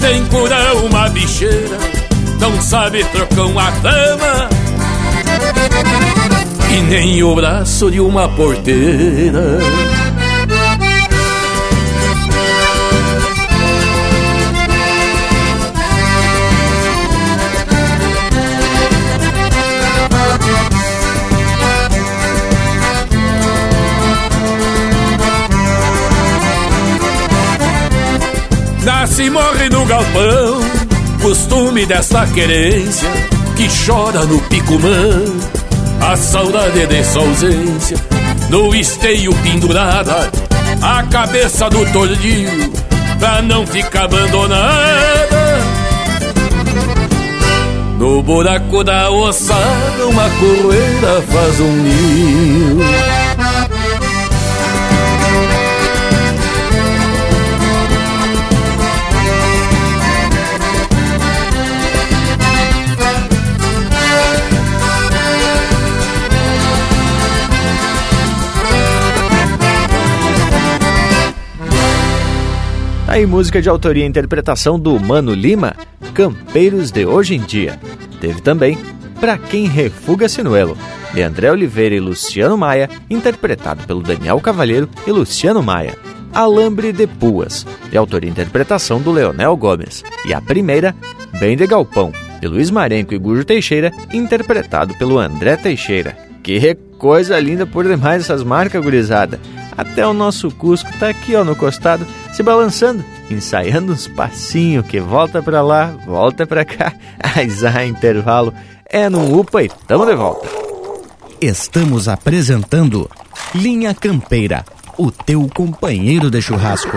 nem curar uma bicheira, não sabe trocar uma dama, e nem o braço de uma porteira. Nasce e morre no galpão, costume dessa querência que chora no picumã. A saudade de sua ausência, no esteio pendurada, a cabeça do tordilho, pra não ficar abandonada. No buraco da ossada, uma coeira faz um ninho. Aí, música de autoria e interpretação do Mano Lima, Campeiros de Hoje em Dia. Teve também Pra Quem Refuga Sinuelo, de André Oliveira e Luciano Maia, interpretado pelo Daniel Cavalheiro e Luciano Maia. Alambre de Puas, de autoria e interpretação do Leonel Gomes. E a primeira, Bem de Galpão, de Luiz Marenco e Gujo Teixeira, interpretado pelo André Teixeira. Que coisa linda por demais essas marcas, gurizada. Até o nosso Cusco tá aqui, ó, no costado, se balançando, ensaiando uns passinhos que volta pra lá, volta pra cá. *laughs* Mas a intervalo é no UPA e tamo de volta. Estamos apresentando Linha Campeira, o teu companheiro de churrasco.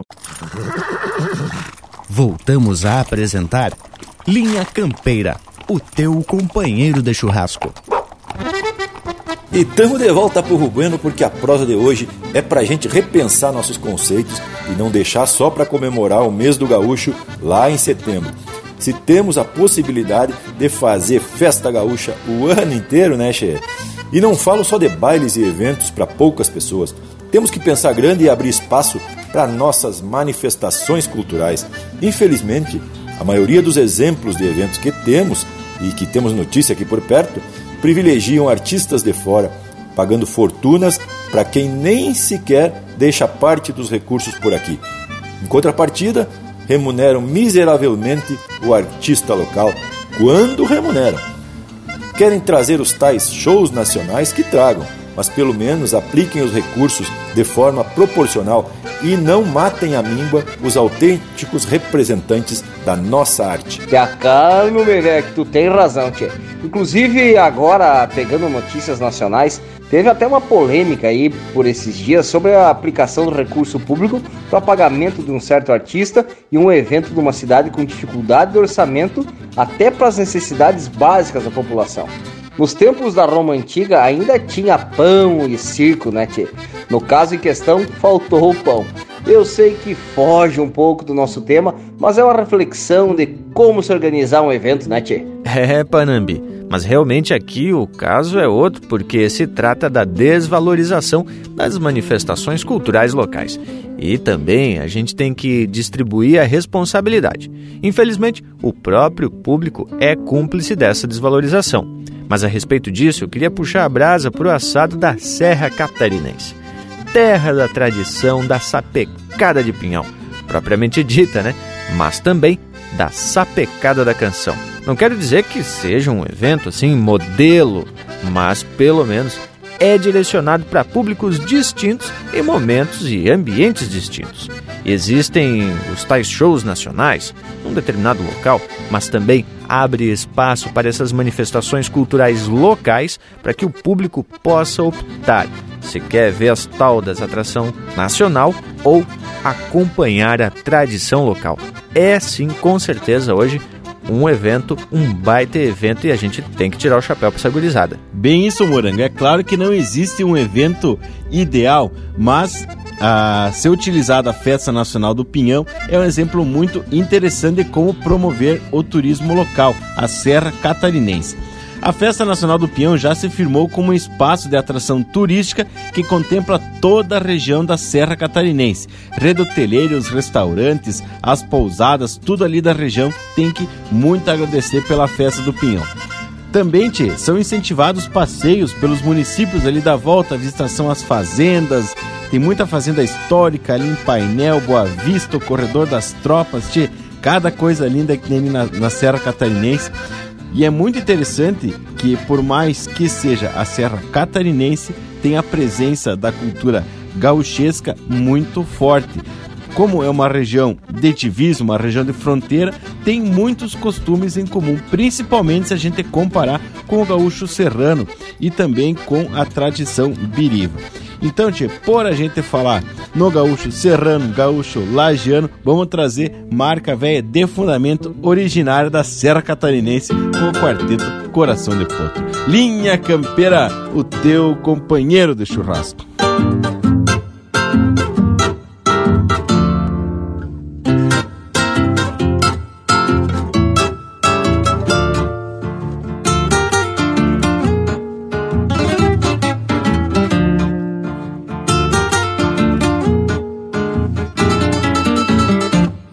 Voltamos a apresentar Linha Campeira, o teu companheiro de churrasco. E tamo de volta pro Bueno porque a prosa de hoje é pra gente repensar nossos conceitos e não deixar só para comemorar o mês do gaúcho lá em setembro. Se temos a possibilidade de fazer festa gaúcha o ano inteiro, né, Che? E não falo só de bailes e eventos para poucas pessoas. Temos que pensar grande e abrir espaço para nossas manifestações culturais. Infelizmente, a maioria dos exemplos de eventos que temos e que temos notícia aqui por perto privilegiam artistas de fora, pagando fortunas para quem nem sequer deixa parte dos recursos por aqui. Em contrapartida, remuneram miseravelmente o artista local, quando remuneram. Querem trazer os tais shows nacionais que tragam, mas pelo menos apliquem os recursos de forma proporcional e não matem a míngua os autênticos representantes da nossa arte. Te acalmo, que tu tem razão, tia. Inclusive, agora, pegando notícias nacionais, teve até uma polêmica aí por esses dias sobre a aplicação do recurso público para pagamento de um certo artista e um evento de uma cidade com dificuldade de orçamento até para as necessidades básicas da população. Nos tempos da Roma Antiga ainda tinha pão e circo, né, tchê? No caso em questão, faltou o pão. Eu sei que foge um pouco do nosso tema, mas é uma reflexão de como se organizar um evento, né, tchê? É, Panambi. Mas realmente aqui o caso é outro, porque se trata da desvalorização das manifestações culturais locais. E também a gente tem que distribuir a responsabilidade. Infelizmente, o próprio público é cúmplice dessa desvalorização. Mas a respeito disso, eu queria puxar a brasa para o assado da Serra Catarinense. Terra da tradição da sapecada de pinhão, propriamente dita, né? Mas também da sapecada da canção. Não quero dizer que seja um evento assim modelo, mas pelo menos é direcionado para públicos distintos em momentos e ambientes distintos. Existem os tais shows nacionais num determinado local, mas também abre espaço para essas manifestações culturais locais para que o público possa optar se quer ver as tal das atração nacional ou acompanhar a tradição local. É sim, com certeza hoje um evento, um baita evento e a gente tem que tirar o chapéu para essa gurizada. Bem isso, Morango. É claro que não existe um evento ideal, mas a ser utilizada a Festa Nacional do Pinhão é um exemplo muito interessante de como promover o turismo local, a Serra Catarinense. A Festa Nacional do Pinhão já se firmou como um espaço de atração turística que contempla toda a região da Serra Catarinense. Redoteleiros, restaurantes, as pousadas, tudo ali da região tem que muito agradecer pela Festa do Pinhão. Também, tchê, são incentivados passeios pelos municípios ali da volta, visitação às fazendas, tem muita fazenda histórica ali em Painel, Boa Vista, o Corredor das Tropas, tchê, cada coisa linda que tem ali na, na Serra Catarinense. E é muito interessante que, por mais que seja a Serra Catarinense, tem a presença da cultura gauchesca muito forte. Como é uma região de divismo, uma região de fronteira, tem muitos costumes em comum, principalmente se a gente comparar com o gaúcho serrano e também com a tradição biriva. Então, por a gente falar no gaúcho serrano, gaúcho lagiano, vamos trazer marca velha de fundamento originária da Serra Catarinense com o quarteto Coração de Potro. Linha Campeira, o teu companheiro de churrasco.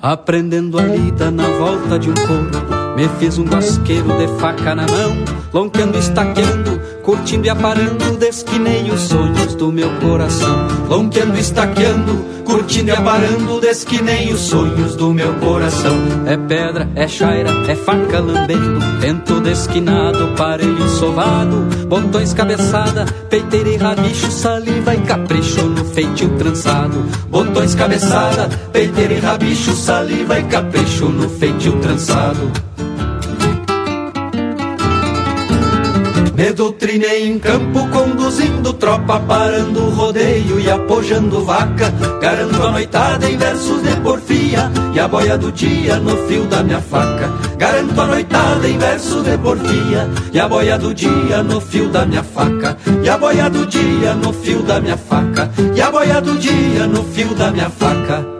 Aprendendo a lida na volta de um coro Me fiz um basqueiro de faca na mão, lonqueando, estaqueando, curtindo e aparando, desquinei os sonhos do meu coração. Lonqueando, estaqueando, curtindo e aparando, desquinei os sonhos do meu coração. É pedra, é chaira, é faca lambendo, tento desquinado, parelho sovado, botões cabeçada, peiteira e rabicho, saliva e capricho no feitio trançado. Botões cabeçada, peiteira e rabicho, saliva e capricho no feitio trançado. Me doutrinei em campo, conduzindo tropa, parando o rodeio e apojando vaca. Garanto a noitada em versos de porfia e a boia do dia no fio da minha faca. Garanto a noitada em versos de porfia e a boia do dia no fio da minha faca. E a boia do dia no fio da minha faca. E a boia do dia no fio da minha faca.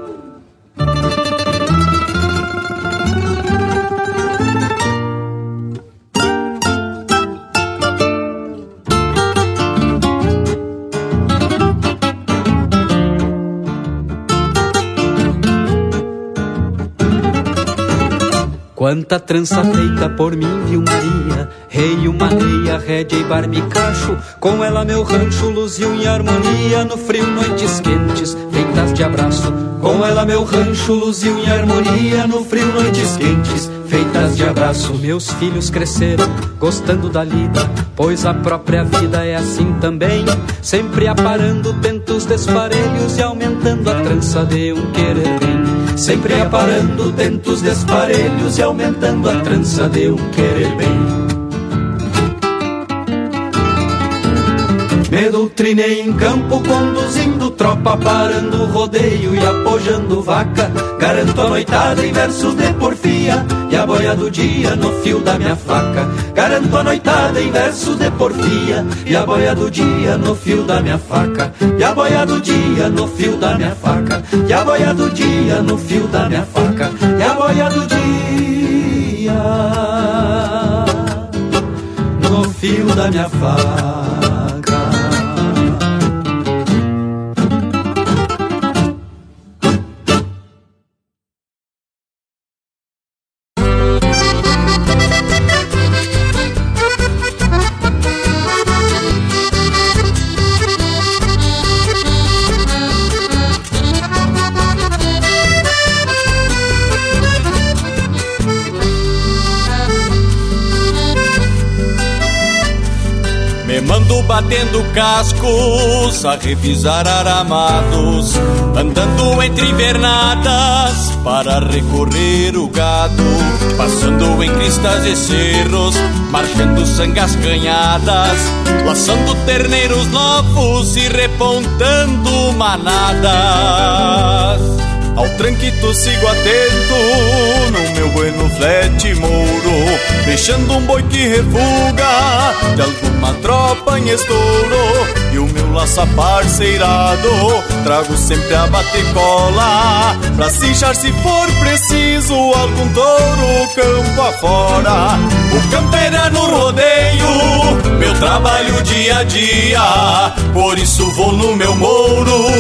Quanta trança feita por mim, viu Maria? Rei, uma reia, rédea e barbicacho. Com ela meu rancho luziu em harmonia. No frio, noites quentes, feitas de abraço. Com ela meu rancho luziu em harmonia. No frio, noites quentes, feitas de abraço. Meus filhos cresceram, gostando da lida, pois a própria vida é assim também. Sempre aparando tentos desparelhos e aumentando a trança de um querer bem. Sempre aparando tentos desparelhos e aumentando a trança de um querer bem. Me doutrinei em campo, conduzindo tropa, parando rodeio e apojando vaca. Garanto a noitada em versos de porfia e a boia do dia no fio da minha faca. Garanto a noitada em versos de porfia e a boia do dia no fio da minha faca. E a boia do dia no fio da minha faca. E a boia do dia no fio da minha faca. E a boia do dia no fio da minha faca. Cascos, a revisar aramados, andando entre invernadas para recorrer o gado, passando em cristas e cerros, marchando sangas canhadas, laçando terneiros novos e repontando manadas. Ao tranquito sigo atento no meu bueno flete mouro Deixando um boi que refuga de alguma tropa em estouro. E o meu laço parceirado trago sempre a bater cola Pra cinchar se for preciso algum touro campo afora. O campeira no rodeio, trabalho dia a dia Por isso vou no meu mouro,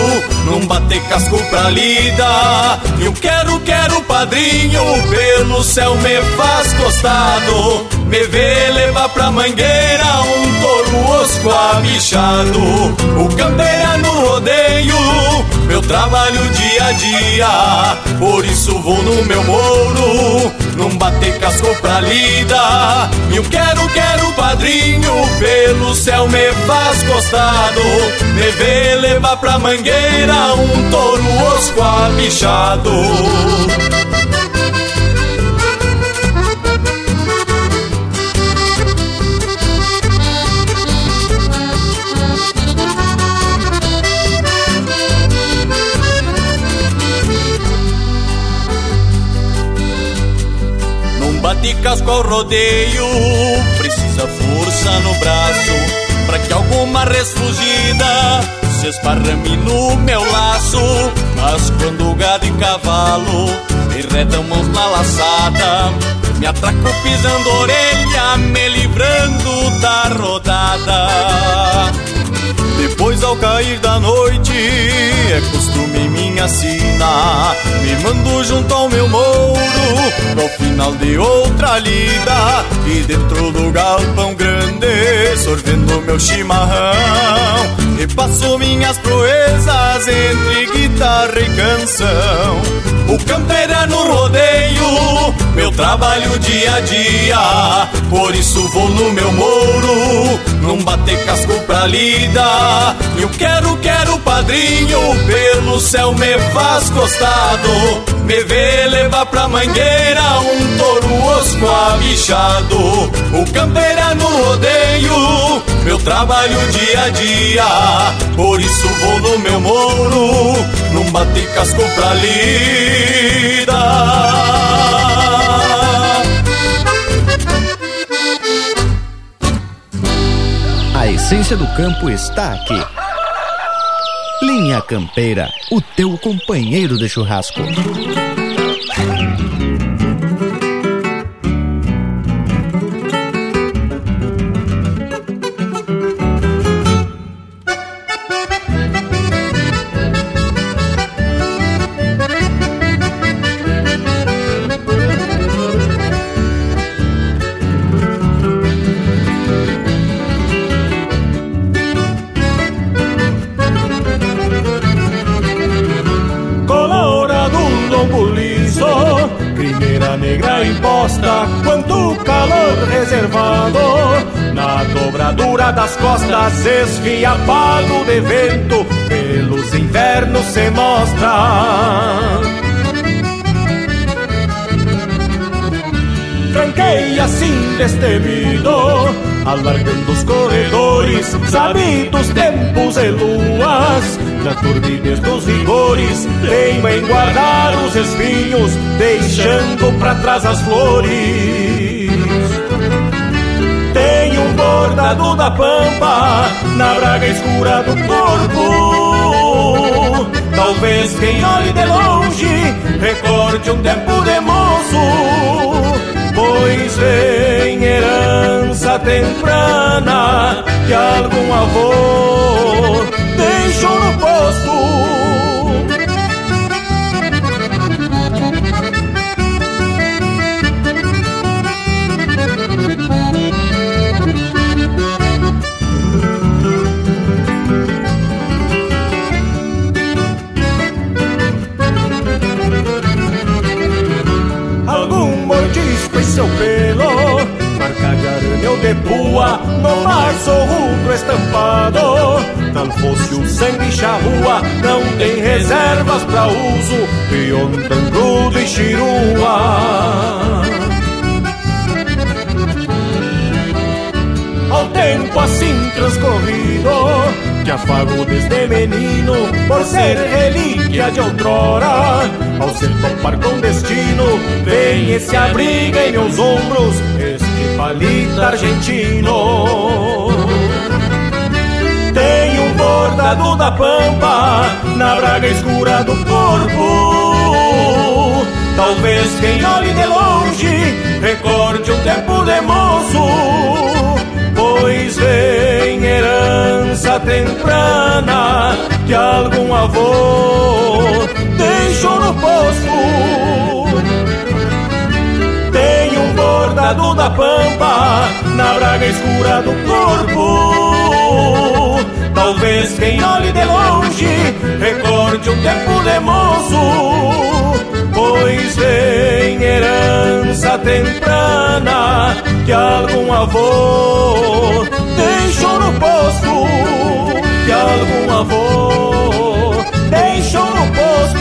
num bater casco pra lida eu quero, quero padrinho, pelo céu me faz costado. Me vê levar pra mangueira um touro osco abichado. O campeira no rodeio, meu trabalho dia a dia. Por isso vou no meu moro, não bater casco pra lida. Eu quero, quero padrinho, pelo céu me faz costado. Me vê levar pra mangueira um touro osco abichado. Bate casco ao rodeio. Precisa força no braço Pra que alguma resfugida Se esparrame no meu laço. Mas quando gado e cavalo Enredam mãos na laçada Me atraco pisando orelha Me livrando da rodada ao cair da noite É costume minha sina Me mando junto ao meu mouro Ao final de outra lida. E dentro do galpão grande Sorvendo meu chimarrão. E passo minhas proezas Entre guitarra e canção É no rodeio Meu trabalho dia a dia. Por isso vou no meu mouro Não bater casco pra lida. Eu quero, quero padrinho Pelo céu me faz costado Me vê levar pra mangueira Um touro osco abichado O campeira no rodeio Meu trabalho dia a dia Por isso vou no meu mouro Não bater casco pra lida A essência do campo está aqui. Linha Campeira, o teu companheiro de churrasco. Dobradura das costas Esfiapado de vento Pelos invernos se mostra. Tranquei assim destemido Alargando os corredores Sabidos tempos e luas Na turbidez dos rigores Teima em guardar os espinhos Deixando pra trás as flores bordado da pampa Na braga escura do corpo. Talvez quem olhe de longe Recorde um tempo de moço Pois vem herança temprana Que algum avô deixou no posto No mar sorrudo estampado Tal fosse o sangue charrua Não tem reservas pra uso Pion, tangudo e chirua. Ao tempo assim transcorrido Que afago desde menino Por ser relíquia de outrora Ao ser topar com destino Vem e se abriga em meus ombros Palito argentino. Tem um bordado da pampa Na braga escura do corpo. Talvez quem olhe de longe Recorde um tempo de moço. Pois vem herança temprana Que algum avô deixou no posto da pampa Na braga escura do corpo. Talvez quem olhe de longe Recorde um tempo de moço Pois vem herança temprana Que algum avô deixou no posto Que algum avô deixou no posto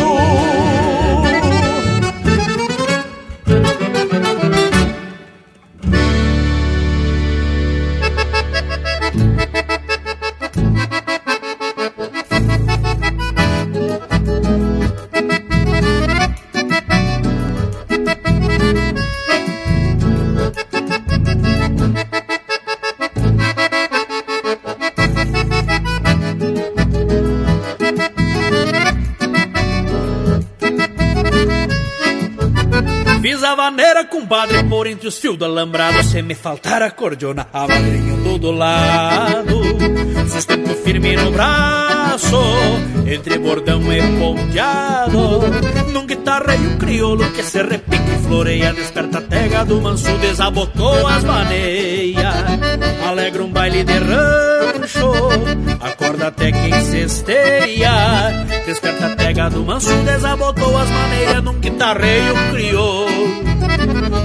entre os fios do alambrado, se me faltar a cordiona, a madrinha do lado. Sustento firme no braço, entre bordão e ponteado. Num guitarreio crioulo que se repique e floreia, desperta a tega do manso, desabotou as maneias. Alegra um baile de rancho, acorda até quem cesteia. Desperta a tega do manso, desabotou as maneiras, num guitarreio crioulo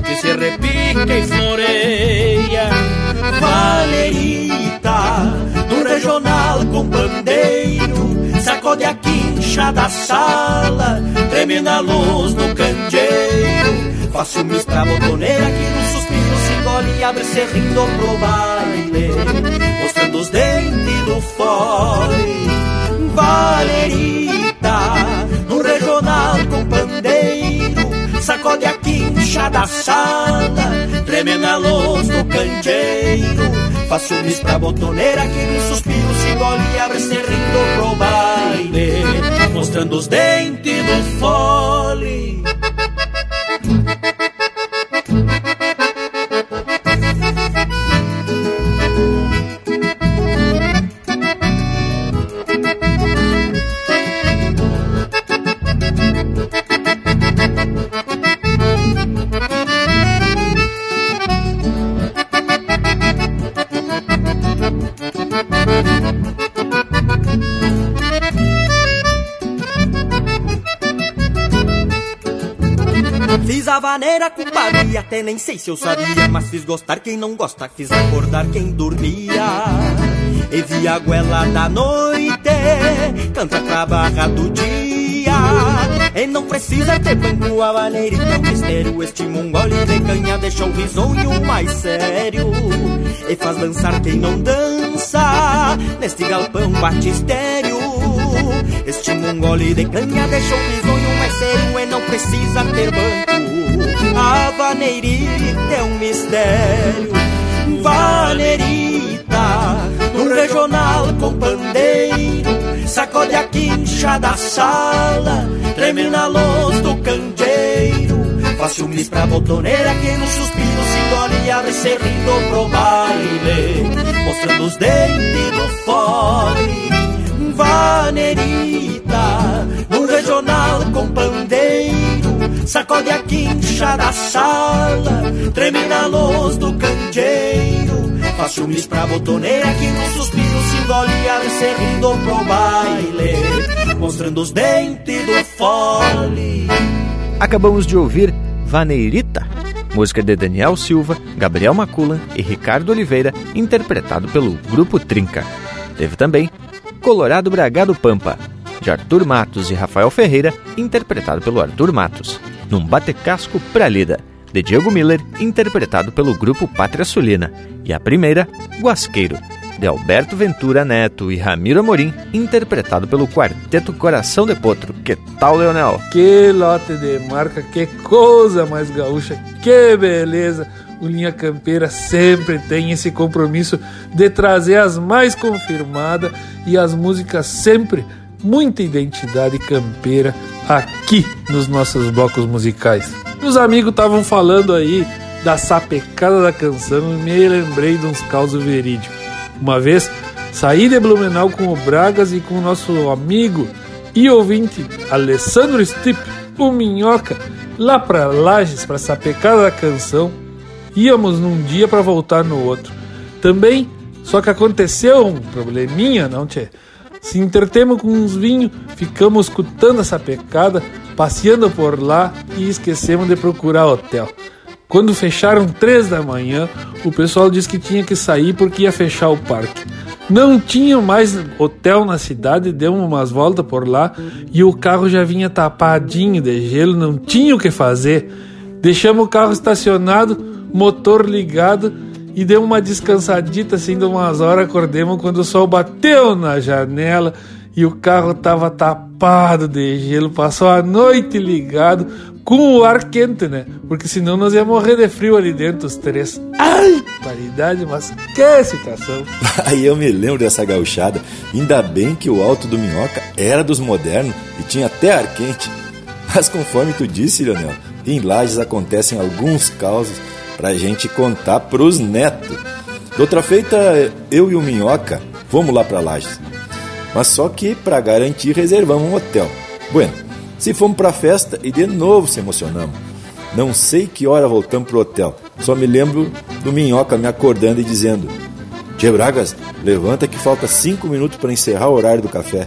que se repica e floreia. Valerita, no regional com pandeiro, sacode a quincha da sala, treme na luz do candeeiro. Faço um pra botoneira que no suspiro se engole e abre rindo pro baile, mostrando os dentes do fole. No regional com pandeiro, sacode a quincha da sala, treme na luz do candeeiro. Faço um pra botoneira que no suspiro se engole e abre rindo pro baile, mostrando os dentes do fole. Vaneira com compadria, até nem sei se eu sabia, mas fiz gostar quem não gosta, fiz acordar quem dormia. E vi a goela da noite, canta pra barra do dia. E não precisa ter banco, a vaneira e teu mistério. Este mongole de canha deixa o risonho mais sério. E faz dançar quem não dança, neste galpão batistério. Este mongole de canha deixa o risonho mais sério e não precisa ter banco. A vaneirita é um mistério. Vaneirita, no regional com pandeiro, sacode a quincha da sala, treme na luz do candeeiro. Faz ciúmes pra botoneira que no suspiro se engole e abre rindo pro baile, mostrando os dentes do fole. Vaneirita, com pandeiro, sacode a quincha da sala, treme na luz do candeeiro. Faz ciúmes pra botoneira que no suspiro se engole e abre rindo pro baile, mostrando os dentes do fole. Acabamos de ouvir Vaneirita, música de Daniel Silva, Gabriel Macula e Ricardo Oliveira, interpretado pelo Grupo Trinca. Teve também Colorado Bragado Pampa, de Arthur Matos e Rafael Ferreira, interpretado pelo Arthur Matos. Num Batecasco pra Lida, de Diego Miller, interpretado pelo grupo Pátria Sulina. E a primeira, Guasqueiro, de Alberto Ventura Neto e Ramiro Amorim, interpretado pelo Quarteto Coração de Potro. Que tal, Leonel? Que lote de marca, que coisa mais gaúcha, que beleza! O Linha Campeira sempre tem esse compromisso de trazer as mais confirmadas e as músicas sempre muita identidade campeira aqui nos nossos blocos musicais. Os amigos estavam falando aí da sapecada da canção e me lembrei de uns causos verídicos. Uma vez saí de Blumenau com o Bragas e com o nosso amigo e ouvinte Alessandro Stipp, o Minhoca, lá para Lages, para sapecada da canção. Íamos num dia para voltar no outro. Também, só que aconteceu um probleminha, não, tchê? Se entretemos com uns vinhos, ficamos escutando essa pecada, passeando por lá e esquecemos de procurar hotel. Quando fecharam três da manhã, o pessoal disse que tinha que sair porque ia fechar o parque. Não tinha mais hotel na cidade, deu umas voltas por lá e o carro já vinha tapadinho de gelo, não tinha o que fazer. Deixamos o carro estacionado, motor ligado e deu uma descansadita assim de umas horas, acordemos quando o sol bateu na janela e o carro tava tapado de gelo, passou a noite ligado com o ar quente, né? Porque senão nós ia morrer de frio ali dentro, os três. Ai, paridade, mas que situação! *laughs* Aí eu me lembro dessa gauchada. Ainda bem que o alto do Minhoca era dos modernos e tinha até ar quente. Mas conforme tu disse, Leonel, em Lages acontecem alguns causos pra gente contar pros netos. Outra feita, eu e o Minhoca vamos lá pra Lages. Mas só que para garantir reservamos um hotel. Bueno, se fomos pra festa e de novo se emocionamos. Não sei que hora voltamos pro hotel. Só me lembro do Minhoca me acordando e dizendo: Tchê Bragas, levanta que falta cinco minutos para encerrar o horário do café.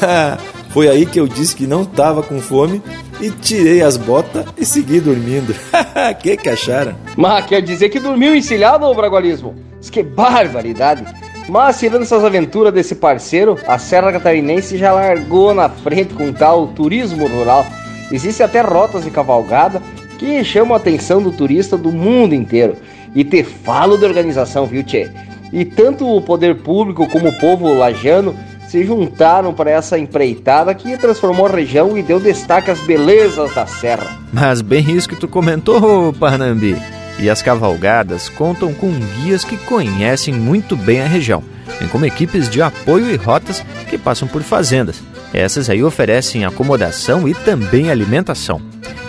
*laughs* Foi aí que eu disse que não tava com fome e tirei as botas e segui dormindo. *laughs* que que acharam? Mas quer dizer que dormiu encilhado, ô Bragualismo? Que barbaridade! Mas tirando essas aventuras desse parceiro, a Serra Catarinense já largou na frente com tal turismo rural. Existem até rotas de cavalgada que chamam a atenção do turista do mundo inteiro. E te falo de organização, viu, Tchê? E tanto o poder público como o povo lajano se juntaram para essa empreitada que transformou a região e deu destaque às belezas da serra. Mas bem isso que tu comentou, Parnambi. E as cavalgadas contam com guias que conhecem muito bem a região, bem como equipes de apoio e rotas que passam por fazendas. Essas aí oferecem acomodação e também alimentação.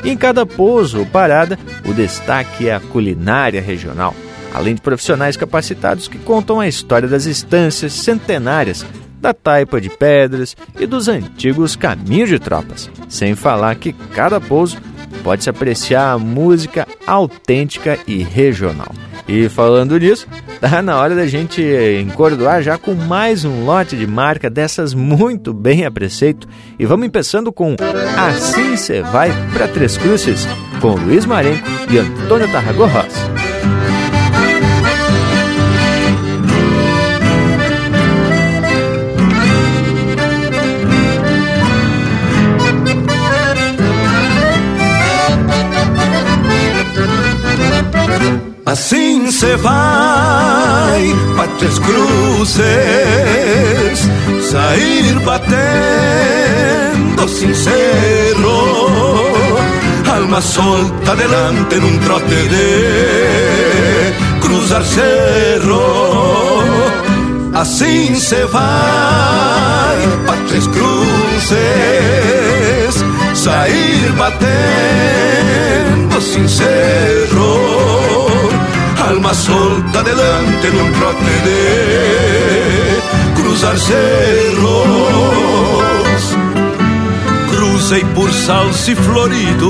E em cada pouso ou parada, o destaque é a culinária regional, além de profissionais capacitados que contam a história das estâncias centenárias da taipa de pedras e dos antigos caminhos de tropas. Sem falar que cada pouso pode-se apreciar a música autêntica e regional. E falando nisso, tá na hora da gente encordoar já com mais um lote de marca dessas muito bem a preceito. E vamos começando com Assim Cê Vai para Três Cruzes, com Luiz Marenco e Antônio Tarragó Rossi. Assim se vai para Três Cruzes, sair batendo sincero, alma solta delante num trote de cruzar cerro. Assim se vai para Três Cruzes, sair batendo sincero alma solta delante en un trote de cruzar cerros. Cruzei por salse florido,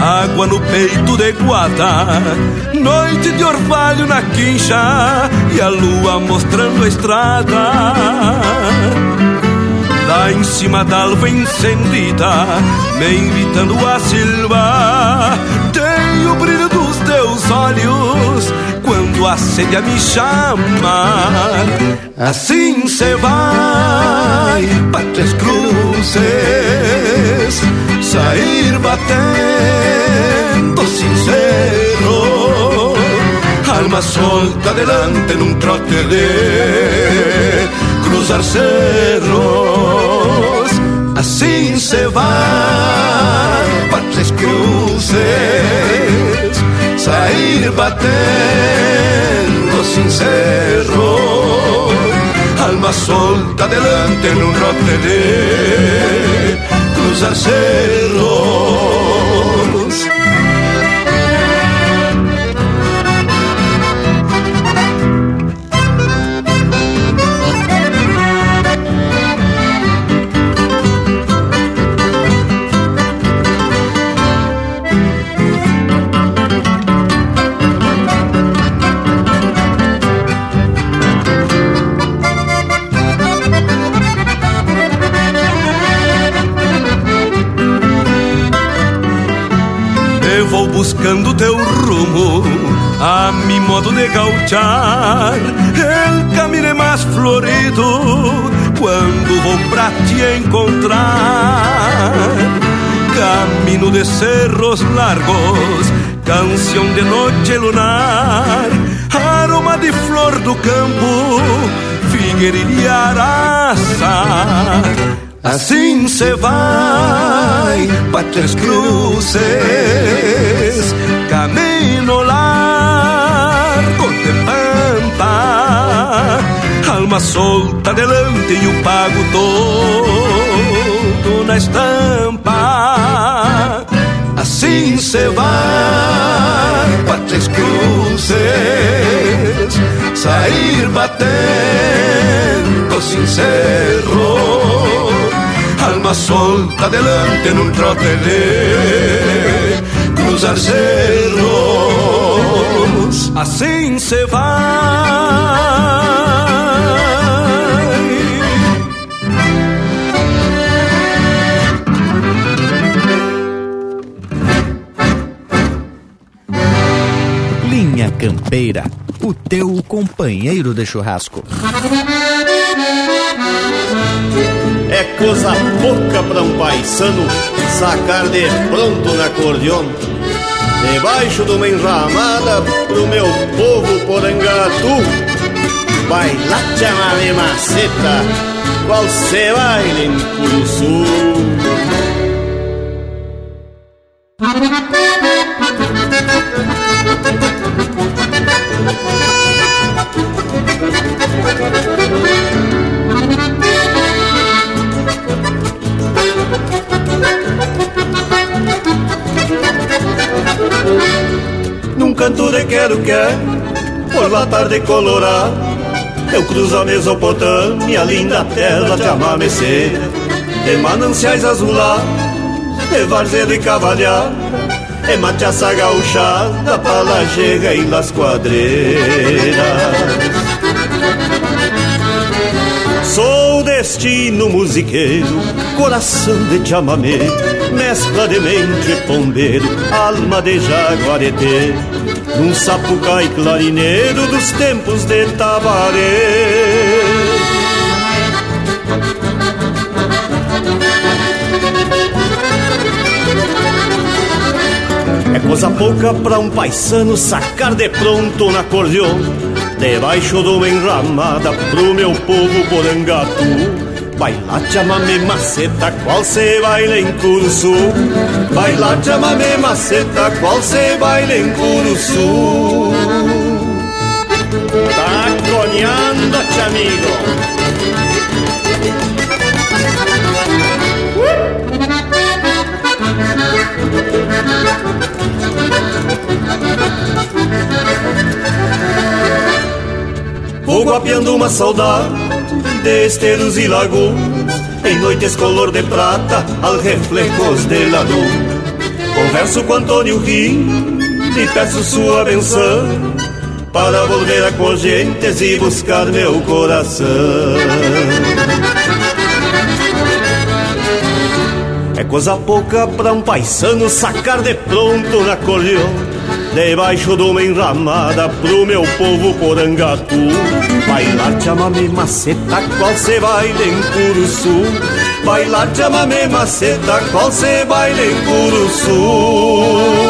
água no peito de guata, noite de orvalho na quincha e a lua mostrando a estrada. Lá em cima da alva encendida, me invitando a silva, olhos quando a sede me chama. Assim se vai para Três Cruzes, sair batendo sincero, alma solta delante num trote de cruzar cerros. Assim se vai para Três Cruzes sair batendo sincero, alma solta delante en un rote de cruzar cerros. De gauchar. El camino mais florido quando vou pra te encontrar. Camino de cerros largos, canção de noite lunar, aroma de flor do campo, figueirilha araça. Assim se vai para Três Cruzes, camino alma solta delante e o pago todo na estampa. assim se vai para Três Cruzes, sair batendo sincero, alma solta delante num trote de cruzar cerros, assim se vai. Campeira, o teu companheiro de churrasco. É coisa pouca para um paisano sacar de pronto na acordeon. Debaixo de uma enramada pro meu povo porangatu. Baila chamame maceta, qual se baile em Curuçu. Tarde colorada, eu cruzo a Mesopotâmia, linda terra de amamecer, de mananciais azulados, de várzea e cavalhada, é machaça gauchada, palajega e las quadreiras. Sou destino musiqueiro, coração de chamamé, mescla de mente pombeiro, alma de jaguareté, num sapucai clarineiro dos tempos de Tabaré. É coisa pouca pra um paisano sacar de pronto na acordeon Debaixo de uma enramada pro meu povo porangatu Baila chamame maceta, qual se baila em Curuçu Baila chamame maceta, qual se baila em Curuçu Tá coneando, amigo. Vou guapeando uma saudade de esteros e lagoas Em noites color de prata, al reflejos de la Converso com Antônio Rio e peço sua benção Para volver a Corgentes e buscar meu coração. É coisa pouca pra um paisano sacar de pronto na acordeon Debaixo de uma enramada pro meu povo porangatu. Bailar chamame maceta, qual se baile em Curuçu Bailar chamame maceta, qual se baile em Curuçu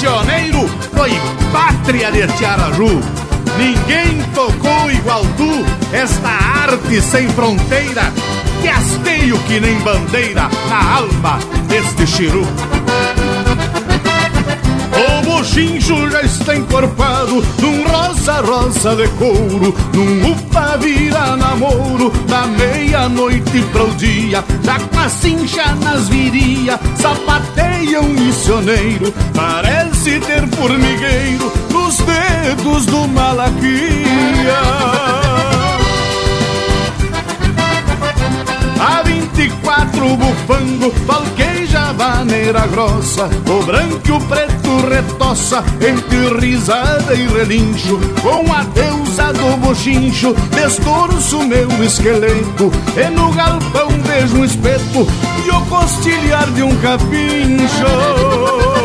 missioneiro foi pátria de Tiaraju. Ninguém tocou igual tu esta arte sem fronteira, que hasteio que nem bandeira na alma deste chiru. O bochincho já está encorpado num rosa-rosa de couro, num upa vira namoro, da meia-noite pro dia, já com a cincha nas viria, sapateia um missioneiro, parece ter formigueiro nos dedos do Malaquia. A 24 bufango, falqueja vaneira grossa O branco e o preto retoça entre risada e relincho Com a deusa do bochincho, destorço meu esqueleto E no galpão vejo um espeto e o costilhar de um capincho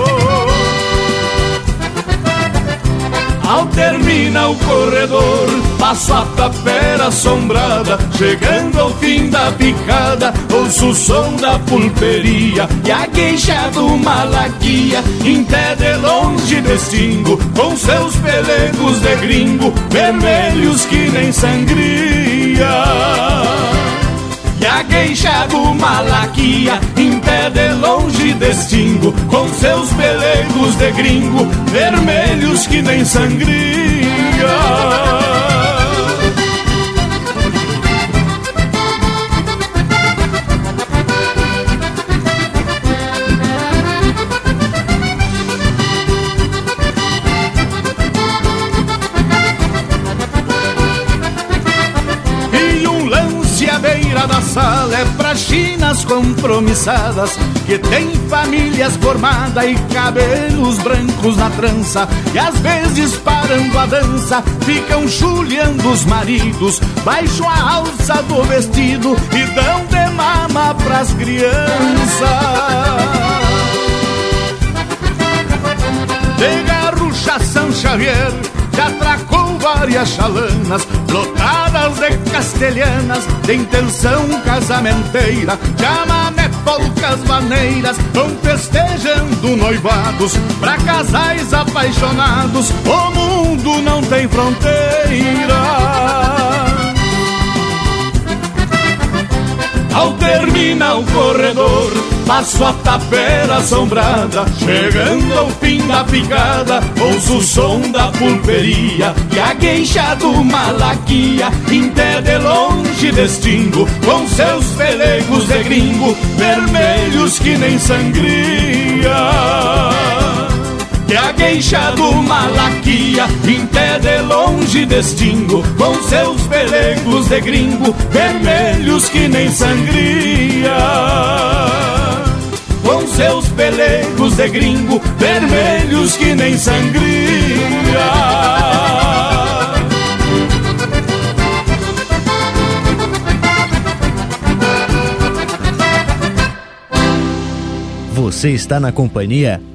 Ao terminar o corredor, passo a tapera assombrada, chegando ao fim da picada, ouço o som da pulperia e a queixa do malaquia, em pé de longe distingo, com seus pelegos de gringo, vermelhos que nem sangria. E a queixa do Malaquia Em pé de longe distingo Com seus pelegos de gringo Vermelhos que nem sangria compromissadas Que tem famílias formadas e cabelos brancos na trança E às vezes parando a dança ficam chuleando os maridos Baixo a alça do vestido e dão de mama pras crianças. De garrucha São Xavier já atracou várias chalanas lotadas de castelhanas de intenção casamenteira. Chamamé, polcas, maneiras vão festejando noivados pra casais apaixonados. O mundo não tem fronteira. Ao terminar o corredor, passo a tapera assombrada, chegando ao fim da picada, ouço o som da pulperia e a queixa do malaquia, em de longe distingo, com seus pelegos de gringo, vermelhos que nem sangria que a queixa do Malaquia Em pé de longe distingo Com seus pelegos de gringo Vermelhos que nem sangria. Com seus pelegos de gringo Vermelhos que nem sangria. Você está na companhia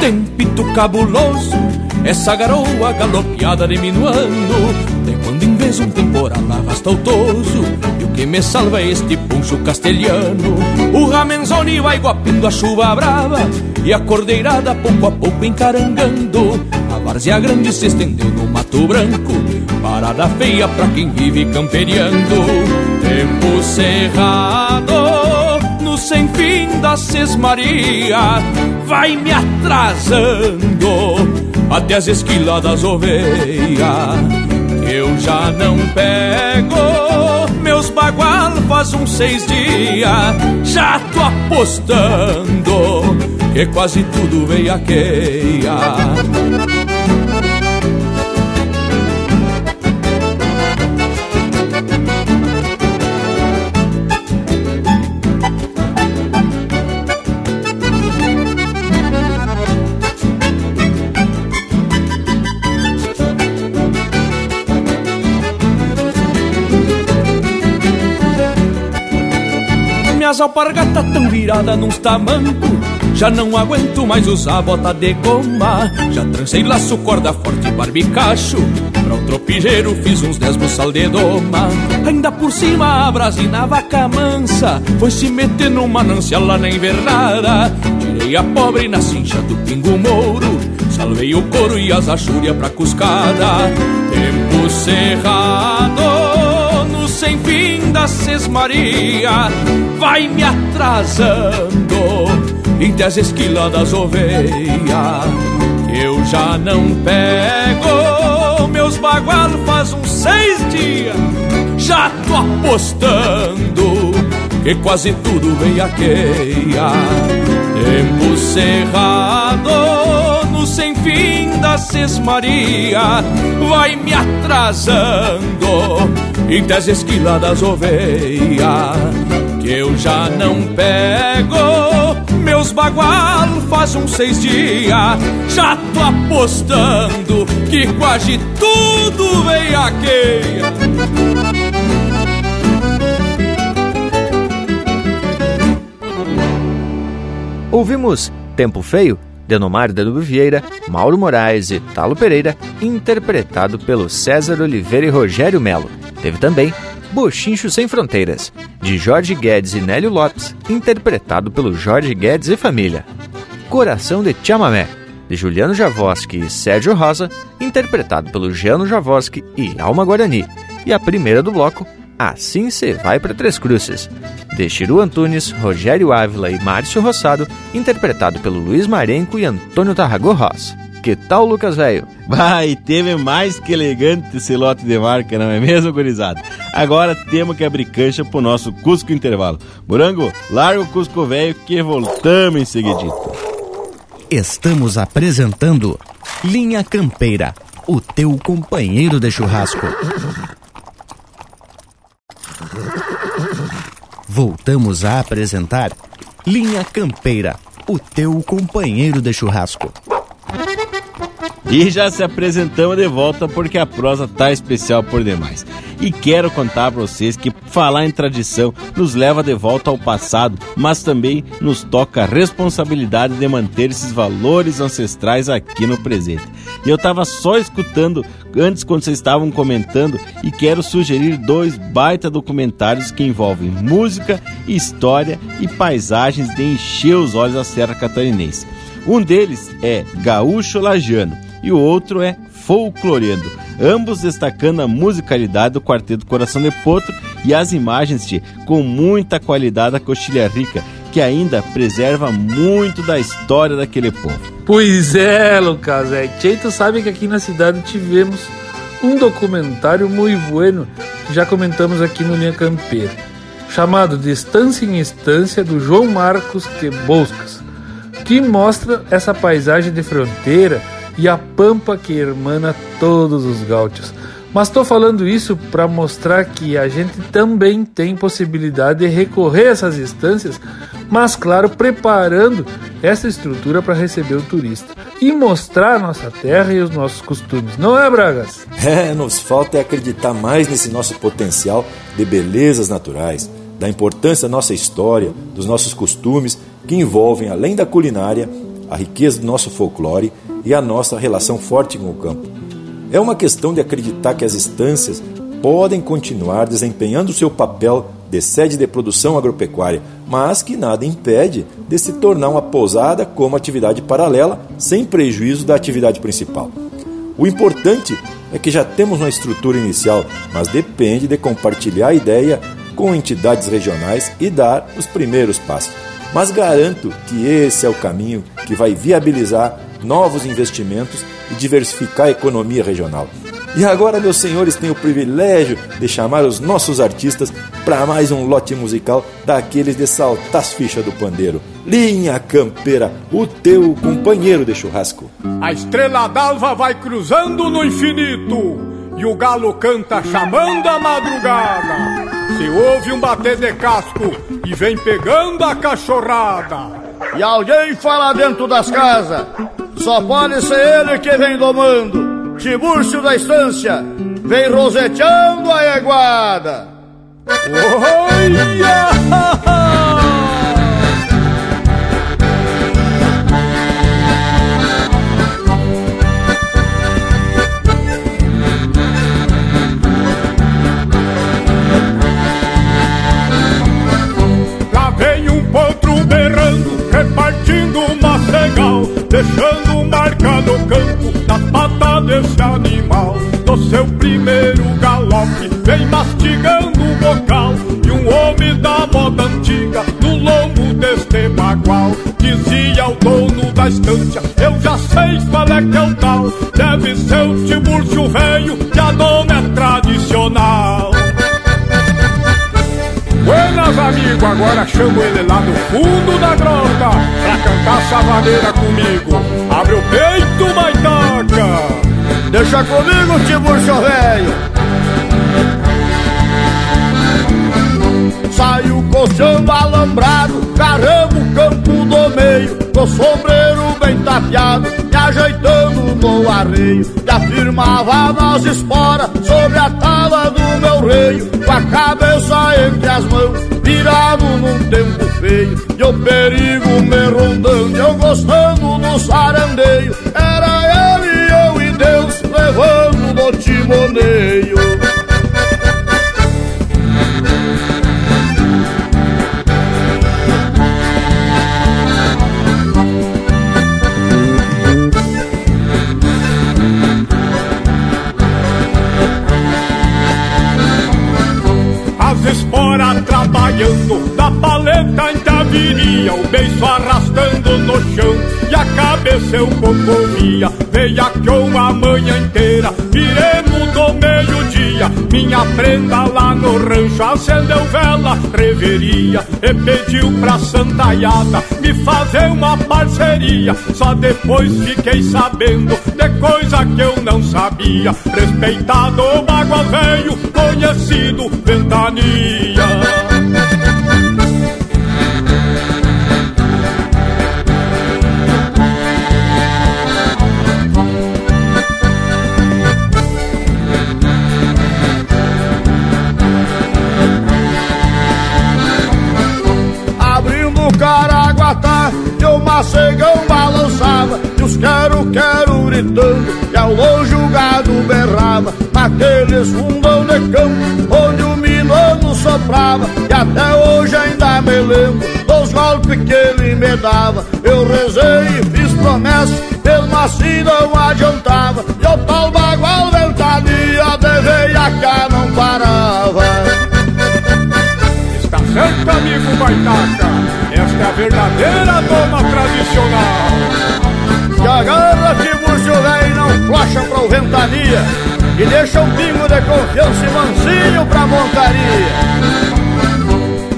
Tempito cabuloso. Essa garoa galopeada diminuando. De quando em vez um temporal arrasta o E o que me salva é este puncho castelhano. O ramenzoni vai guapindo a chuva brava. E a cordeirada pouco a pouco encarangando. A várzea grande se estendeu no mato branco. Parada feia pra quem vive camperiando. Tempo cerrado no sem fim da Sesmaria vai me atrasando até as esquilas das ovelhas. Eu já não pego meus bagual faz uns seis dias. Já tô apostando que quase tudo veio Minhas alpargatas tão virada num tamanco. Já não aguento mais usar bota de goma Já trancei laço, corda forte e barbicacho. Pra o tropigeiro fiz uns dez buçal de doma. Ainda por cima a brasina vaca mansa. Foi se meter num manancial lá na invernada. Tirei a pobre na cincha do pingo mouro. Salvei o couro e as achúrias pra cuscada. Tempo cerrado fim da sesmaria vai me atrasando entre as esquilas das ovelhas. Eu já não pego meus bagual faz uns seis dias. Já tô apostando que quase tudo vem a queia. Tempo cerrado sem fim da sesmaria vai me atrasando esquilas das ovelhas que eu já não pego. Meus bagual faz uns seis dias já tô apostando que quase tudo vem aqueia Ouvimos Tempo Feio, Denomar de Vieira, Mauro Moraes e Talo Pereira, interpretado pelo César Oliveira e Rogério Melo. Teve também Bochincho Sem Fronteiras, de Jorge Guedes e Nélio Lopes, interpretado pelo Jorge Guedes e família. Coração de Chamamé, de Juliano Javoski e Sérgio Rosa, interpretado pelo Giano Javoski e Alma Guarani. E a primeira do bloco, Assim Cê Vai para Três Cruzes, de Chiru Antunes, Rogério Ávila e Márcio Rossado, interpretado pelo Luiz Marenco e Antônio Tarragô Ross. Que tal, Lucas Velho? Vai, teve mais que elegante esse lote de marca, não é mesmo, gurizada? Agora temos que abrir cancha pro nosso Cusco Intervalo. Morango, larga o Cusco Velho que voltamos em seguidito. Estamos apresentando Linha Campeira, o teu companheiro de churrasco. Voltamos a apresentar Linha Campeira, o teu companheiro de churrasco. E já se apresentamos de volta porque a prosa tá especial por demais. E quero contar para vocês que falar em tradição nos leva de volta ao passado, mas também nos toca a responsabilidade de manter esses valores ancestrais aqui no presente. E eu tava só escutando antes quando vocês estavam comentando e quero sugerir dois baita documentários que envolvem música, história e paisagens de encher os olhos da Serra Catarinense. Um deles é Gaúcho Lajano e o outro é Folcloreando, ambos destacando a musicalidade do Quarteto Coração de Potro e as imagens de com muita qualidade da Coxilha Rica, que ainda preserva muito da história daquele povo. Pois é, Lucas, é. Tchê, tu sabe que aqui na cidade tivemos um documentário muito bueno que já comentamos aqui no Linha Campeira, chamado De Estância em Estância, do João Marcos Queboscas, que mostra essa paisagem de fronteira e a pampa que hermana todos os gaúchos. Mas estou falando isso para mostrar que a gente também tem possibilidade de recorrer a essas instâncias, mas claro, preparando essa estrutura para receber o turista e mostrar a nossa terra e os nossos costumes, não é, Bragas? *laughs* É, nos falta é acreditar mais nesse nosso potencial de belezas naturais, da importância da nossa história, dos nossos costumes, que envolvem, além da culinária, a riqueza do nosso folclore e a nossa relação forte com o campo. É uma questão de acreditar que as estâncias podem continuar desempenhando seu papel de sede de produção agropecuária, mas que nada impede de se tornar uma pousada como atividade paralela, sem prejuízo da atividade principal. O importante é que já temos uma estrutura inicial, mas depende de compartilhar a ideia com entidades regionais e dar os primeiros passos. Mas garanto que esse é o caminho que vai viabilizar novos investimentos e diversificar a economia regional. E agora, meus senhores, tenho o privilégio de chamar os nossos artistas para mais um lote musical daqueles de saltar as fichas do pandeiro. Linha Campeira, o teu companheiro de churrasco. A estrela d'alva vai cruzando no infinito e o galo canta chamando a madrugada. Se ouve um bater de casco e vem pegando a cachorrada. E alguém fala dentro das casas, só pode ser ele que vem domando. Tibúrcio da estância, vem roseteando a eguada. Olha! Deixando marca no campo nas patas desse animal. No seu primeiro galope, vem mastigando o bocal. E um homem da moda antiga no lombo deste bagual. Dizia o dono da estância: Eu já sei qual é que é o tal. Deve ser o Tiburcio velho, que a dona é tradicional. Buenas amigo, agora chamo ele lá do fundo da grota pra cantar savaneira comigo. Abre o peito, maitaca! Deixa comigo, Tiburcio Velho! Saiu coxando alambrado, caramba campo do meio, com sombreiro bem tapeado, ajeitando no arreio, e afirmava nas esporas sobre a tala do meu reio, com a cabeça entre as mãos, virado num tempo feio, e o perigo me rondando, eu gostando do sarandeio, era ele, eu e Deus, levando no timoneio. Da paleta em taviria O beiço arrastando no chão E a cabeça eu comia Veiaqueou a manhã inteira Viremos do meio-dia Minha prenda lá no rancho Acendeu vela, reveria E pediu pra santaiada Me fazer uma parceria Só depois fiquei sabendo De coisa que eu não sabia Respeitado o bagual velho Conhecido ventania E os quero-quero gritando e ao longe o gado berrava. Naqueles fundão de campo onde o milano soprava. E até hoje ainda me lembro dos golpes que ele me dava. Eu rezei e fiz promessa, mesmo assim não adiantava. E o tal bagual ventania veia cá não parava. Está certo, amigo Baitaca Esta é a verdadeira doma tradicional Que agarra Tiburcio velho e não flocha pra ventania E deixa um pingo de confiança e mansinho pra montaria.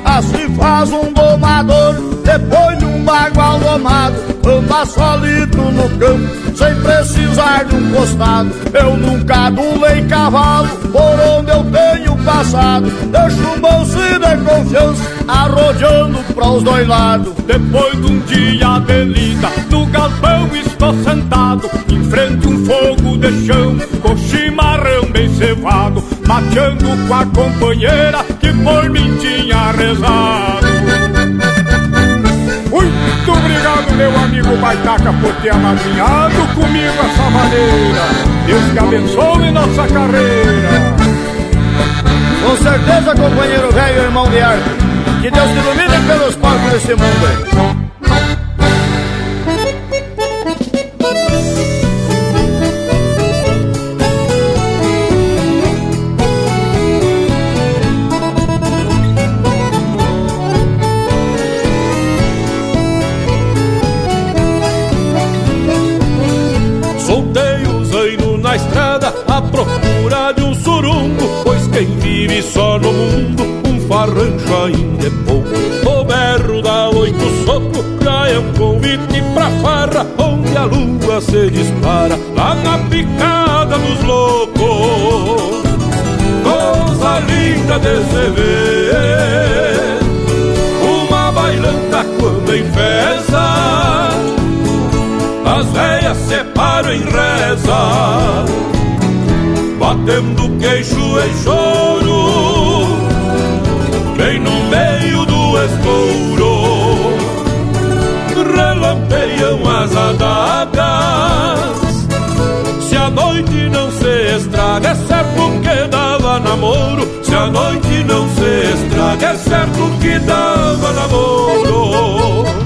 Assim faz um domador depois de um bagual domado Anda solito no campo sem precisar de um costado. Eu nunca adulei cavalo por onde eu tenho passado. Deixo um bolsinho de confiança arrodeando pros dois lados. Depois de um dia de no galpão estou sentado. Em frente um fogo de chão com chimarrão bem cevado. Mateando com a companheira que por mim tinha rezado meu amigo Baitaca, por ter amadrinhado comigo essa maneira. Deus que abençoe nossa carreira. Com certeza, companheiro velho irmão de arte Que Deus te ilumine pelos palcos desse mundo só no mundo, um farrancho ainda é pouco. O berro da oito soco já é um convite pra farra Onde a lua se dispara lá na picada dos loucos. Coisa linda de se ver Uma bailanta quando em festa as velhas se param em reza Batendo queixo em choro Bem no meio do escouro Relampeiam as adagas Se a noite não se estraga É certo que dava namoro. Se a noite não se estraga É certo que dava namoro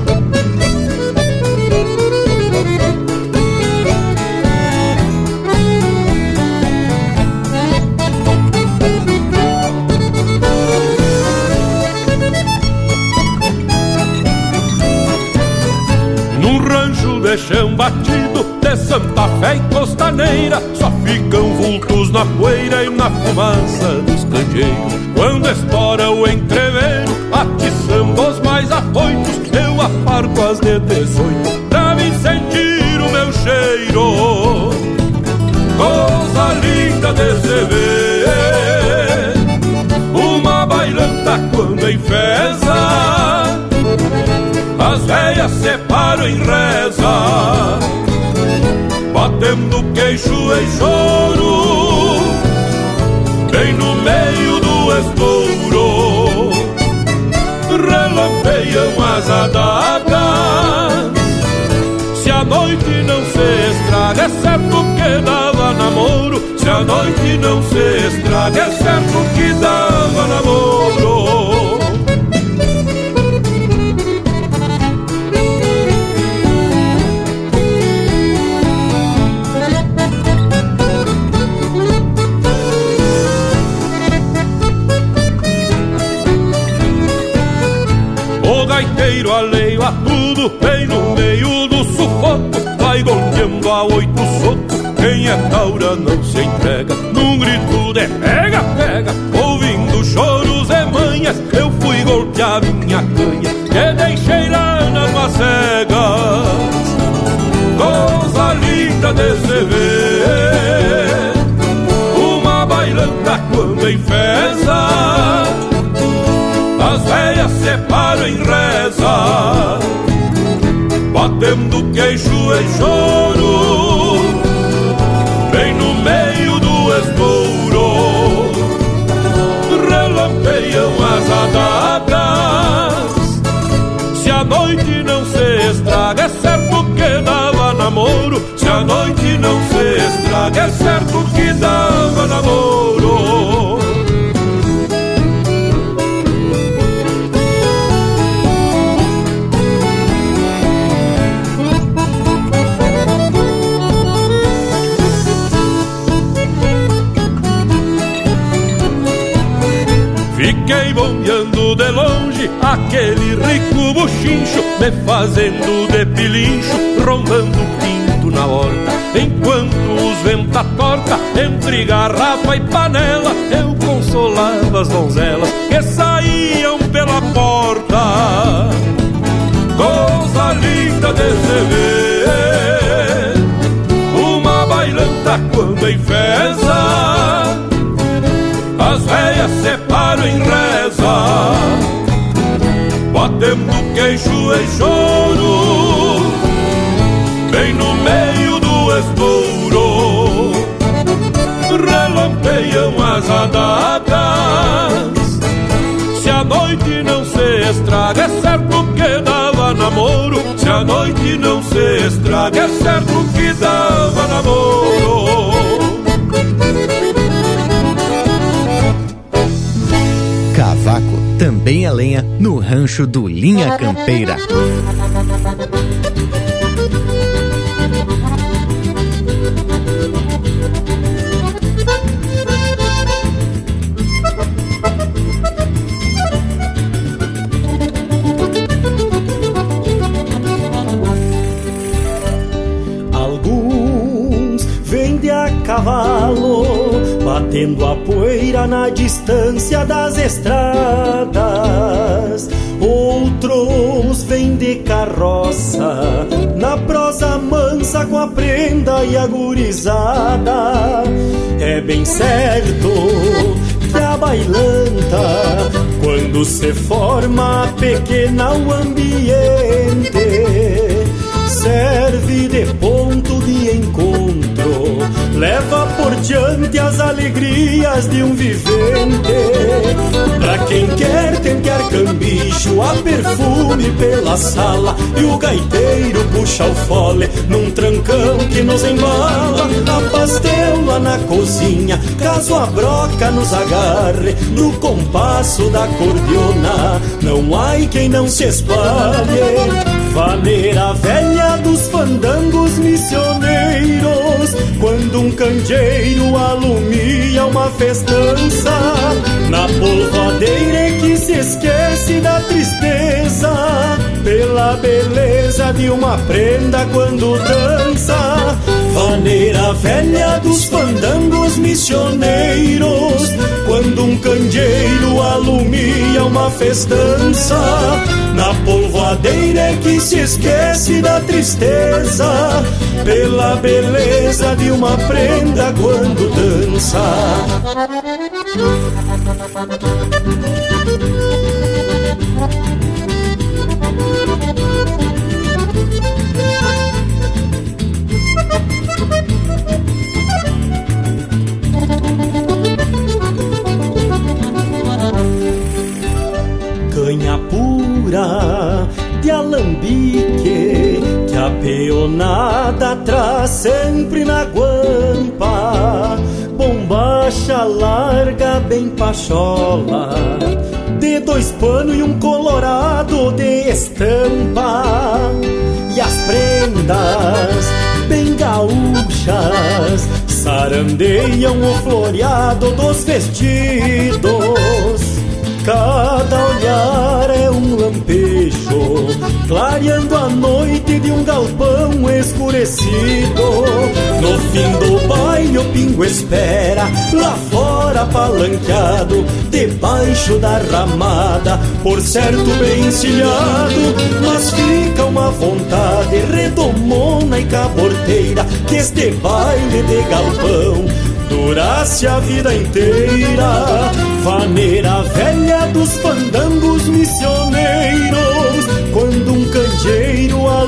chão batido, de Santa Fé e Costaneira. Só ficam vultos na poeira e na fumaça dos canjeiros Quando estoura o entreveiro Atiçando os mais afoitos. Eu aparco as de 18 Pra me sentir o meu cheiro. Coisa linda de se ver. Uma bailanta quando enfesa. As velhas separam em reza Batendo queixo em choro Bem no meio do estouro Relampeiam as adagas Se a noite não se estraga É certo que dava namoro. Se a noite não se estraga É certo que dava namoro Bem no meio do sufoco Vai golpeando a oito socos Quem é taura não se entrega Num grito de pega, pega. Ouvindo choros e manhas Eu fui golpear minha canha Que deixei lá nas macegas Coisa linda de se ver Uma bailanta quando enfesa. As velhas separam em Batendo queixo em choro Bem no meio do estouro. Relampeiam as adagas. Se a noite não se estraga É certo que dava namoro. Se a noite não se estraga É certo Fiquei bombeando de longe aquele rico buchincho, me fazendo de pilincho, rondando pinto na horta. Enquanto os venta torta, entre garrafa e panela, eu consolava as donzelas que saíam pela porta. Coisa linda de se ver, uma bailanta quando enfesa as velhas separam em reza Batendo queixo em choro Bem no meio do estouro. Relampeiam as adagas Se a noite não se estraga É certo que dava namoro. Se a noite não se estraga É certo que dava namoro também é lenha no rancho do Linha Campeira. Batendo a poeira na distância das estradas. Outros vêm de carroça, na prosa mansa com a prenda e a gurizada. É bem certo que a bailanta, quando se forma pequena o ambiente, serve de ponto de encontro, leva por diante as alegrias de um vivente. Pra quem quer tentar cambicho, a perfume pela sala e o gaiteiro puxa o fole num trancão que nos embala. A pastela na cozinha, caso a broca nos agarre no compasso da cordiona. Não há quem não se espalhe. Vaneira velha dos fandangos missioneiros Quando um candeeiro alumia uma festança. Na polvadeira é que se esquece da tristeza Pela beleza de uma prenda quando dança Vaneira velha dos fandangos missioneiros. Quando um candeeiro alumia uma festança Na polvadeira é que se esquece da tristeza Pela beleza de uma prenda quando dança de alambique que a peonada traz sempre na guampa. Bombacha larga bem pachola De dois panos e um colorado de estampa. E as prendas bem gaúchas Sarandeiam o floreado dos vestidos. Cada olhar é um clareando a noite de um galpão escurecido. No fim do baile, o pingo espera, lá fora palanqueado, debaixo da ramada, por certo bem encilhado. Mas fica uma vontade redomona e caborteira, que este baile de galpão durasse a vida inteira. Vaneira velha dos fandangos missioneiros,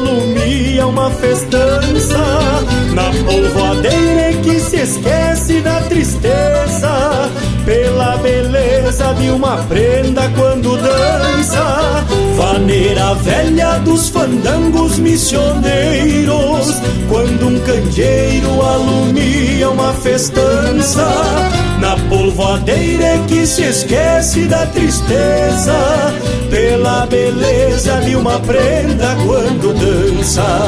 candeeiro alumia uma festança, na polvadeira é que se esquece da tristeza, pela beleza de uma prenda quando dança. Vaneira velha dos fandangos missioneiros, quando um candeeiro alumia uma festança, na polvadeira é que se esquece da tristeza, pela beleza de uma prenda quando dança.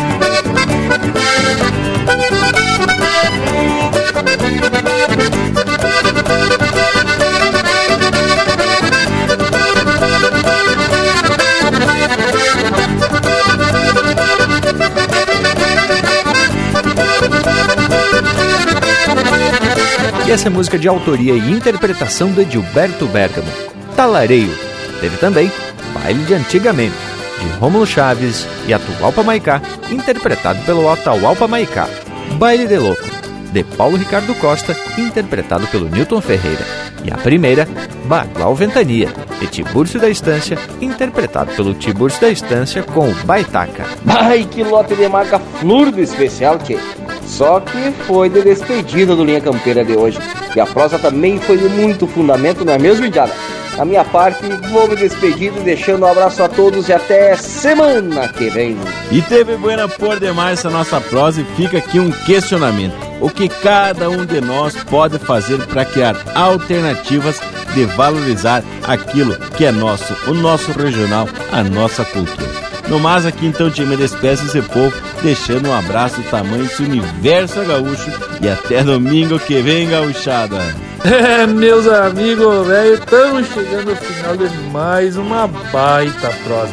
Essa é música de autoria e interpretação de Gilberto Bergamo, Talareio. Teve também Baile de Antigamente, de Rômulo Chaves e Atualpa Maicá, interpretado pelo Atahualpa Maicá. Baile de Louco, de Paulo Ricardo Costa, interpretado pelo Newton Ferreira. E a primeira, Bagual Ventania, de Tiburcio da Estância, interpretado pelo Tiburcio da Estância com o Baitaca. Ai, que lote de marca flor do especial, que só que foi de despedida do Linha Campeira de hoje. E a prosa também foi de muito fundamento, não é mesmo, Indiada? Da minha parte, vou me despedindo, deixando um abraço a todos e até semana que vem. E teve buena por demais essa nossa prosa e fica aqui um questionamento. O que cada um de nós pode fazer para criar alternativas de valorizar aquilo que é nosso, o nosso regional, a nossa cultura. No mais, aqui então te me despeço esse povo, deixando um abraço do tamanho desse universo gaúcho e até domingo que vem, gauchada. *laughs* É, meus amigos, velho, estamos chegando ao final de mais uma baita prosa.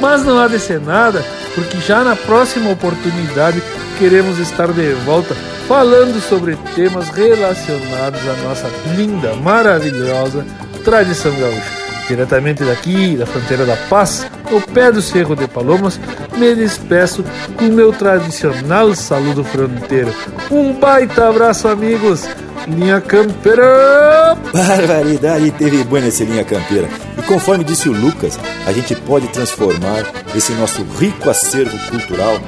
Mas não há de ser nada, porque já na próxima oportunidade queremos estar de volta falando sobre temas relacionados à nossa linda, maravilhosa tradição gaúcha. Diretamente daqui, da fronteira da paz, no pé do Cerro de Palomas, me despeço com meu tradicional saludo fronteiro. Um baita abraço, amigos! Linha Campeira! Barbaridade, teve boa nesse Linha Campeira. E conforme disse o Lucas, a gente pode transformar esse nosso rico acervo cultural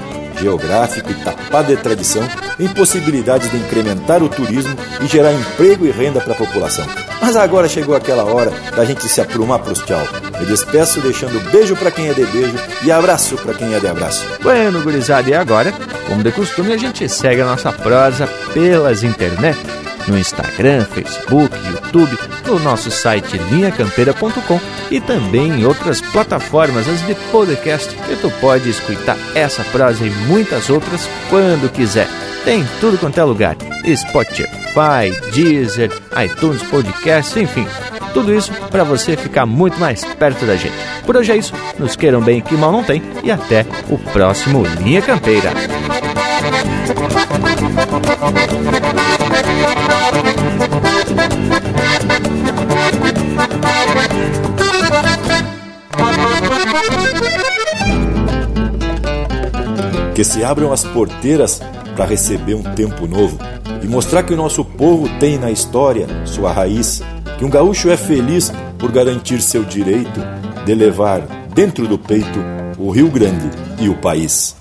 geográfico e tapado de tradição, em possibilidades de incrementar o turismo e gerar emprego e renda para a população. Mas agora chegou aquela hora da gente se aprumar pros tchau. Me despeço deixando beijo para quem é de beijo e abraço para quem é de abraço. Bueno, gurizada, e agora, como de costume, a gente segue a nossa prosa pelas internet no Instagram, Facebook, YouTube, no nosso site linhacampeira.com e também em outras plataformas as de podcast que tu pode escutar essa prosa e muitas outras quando quiser. Tem tudo quanto é lugar: Spotify, Deezer, iTunes Podcast, enfim. Tudo isso para você ficar muito mais perto da gente. Por hoje é isso. Nos queiram bem que mal não tem e até o próximo Linha Campeira. Que se abram as porteiras para receber um tempo novo e mostrar que o nosso povo tem na história sua raiz, que um gaúcho é feliz por garantir seu direito de levar dentro do peito o Rio Grande e o país.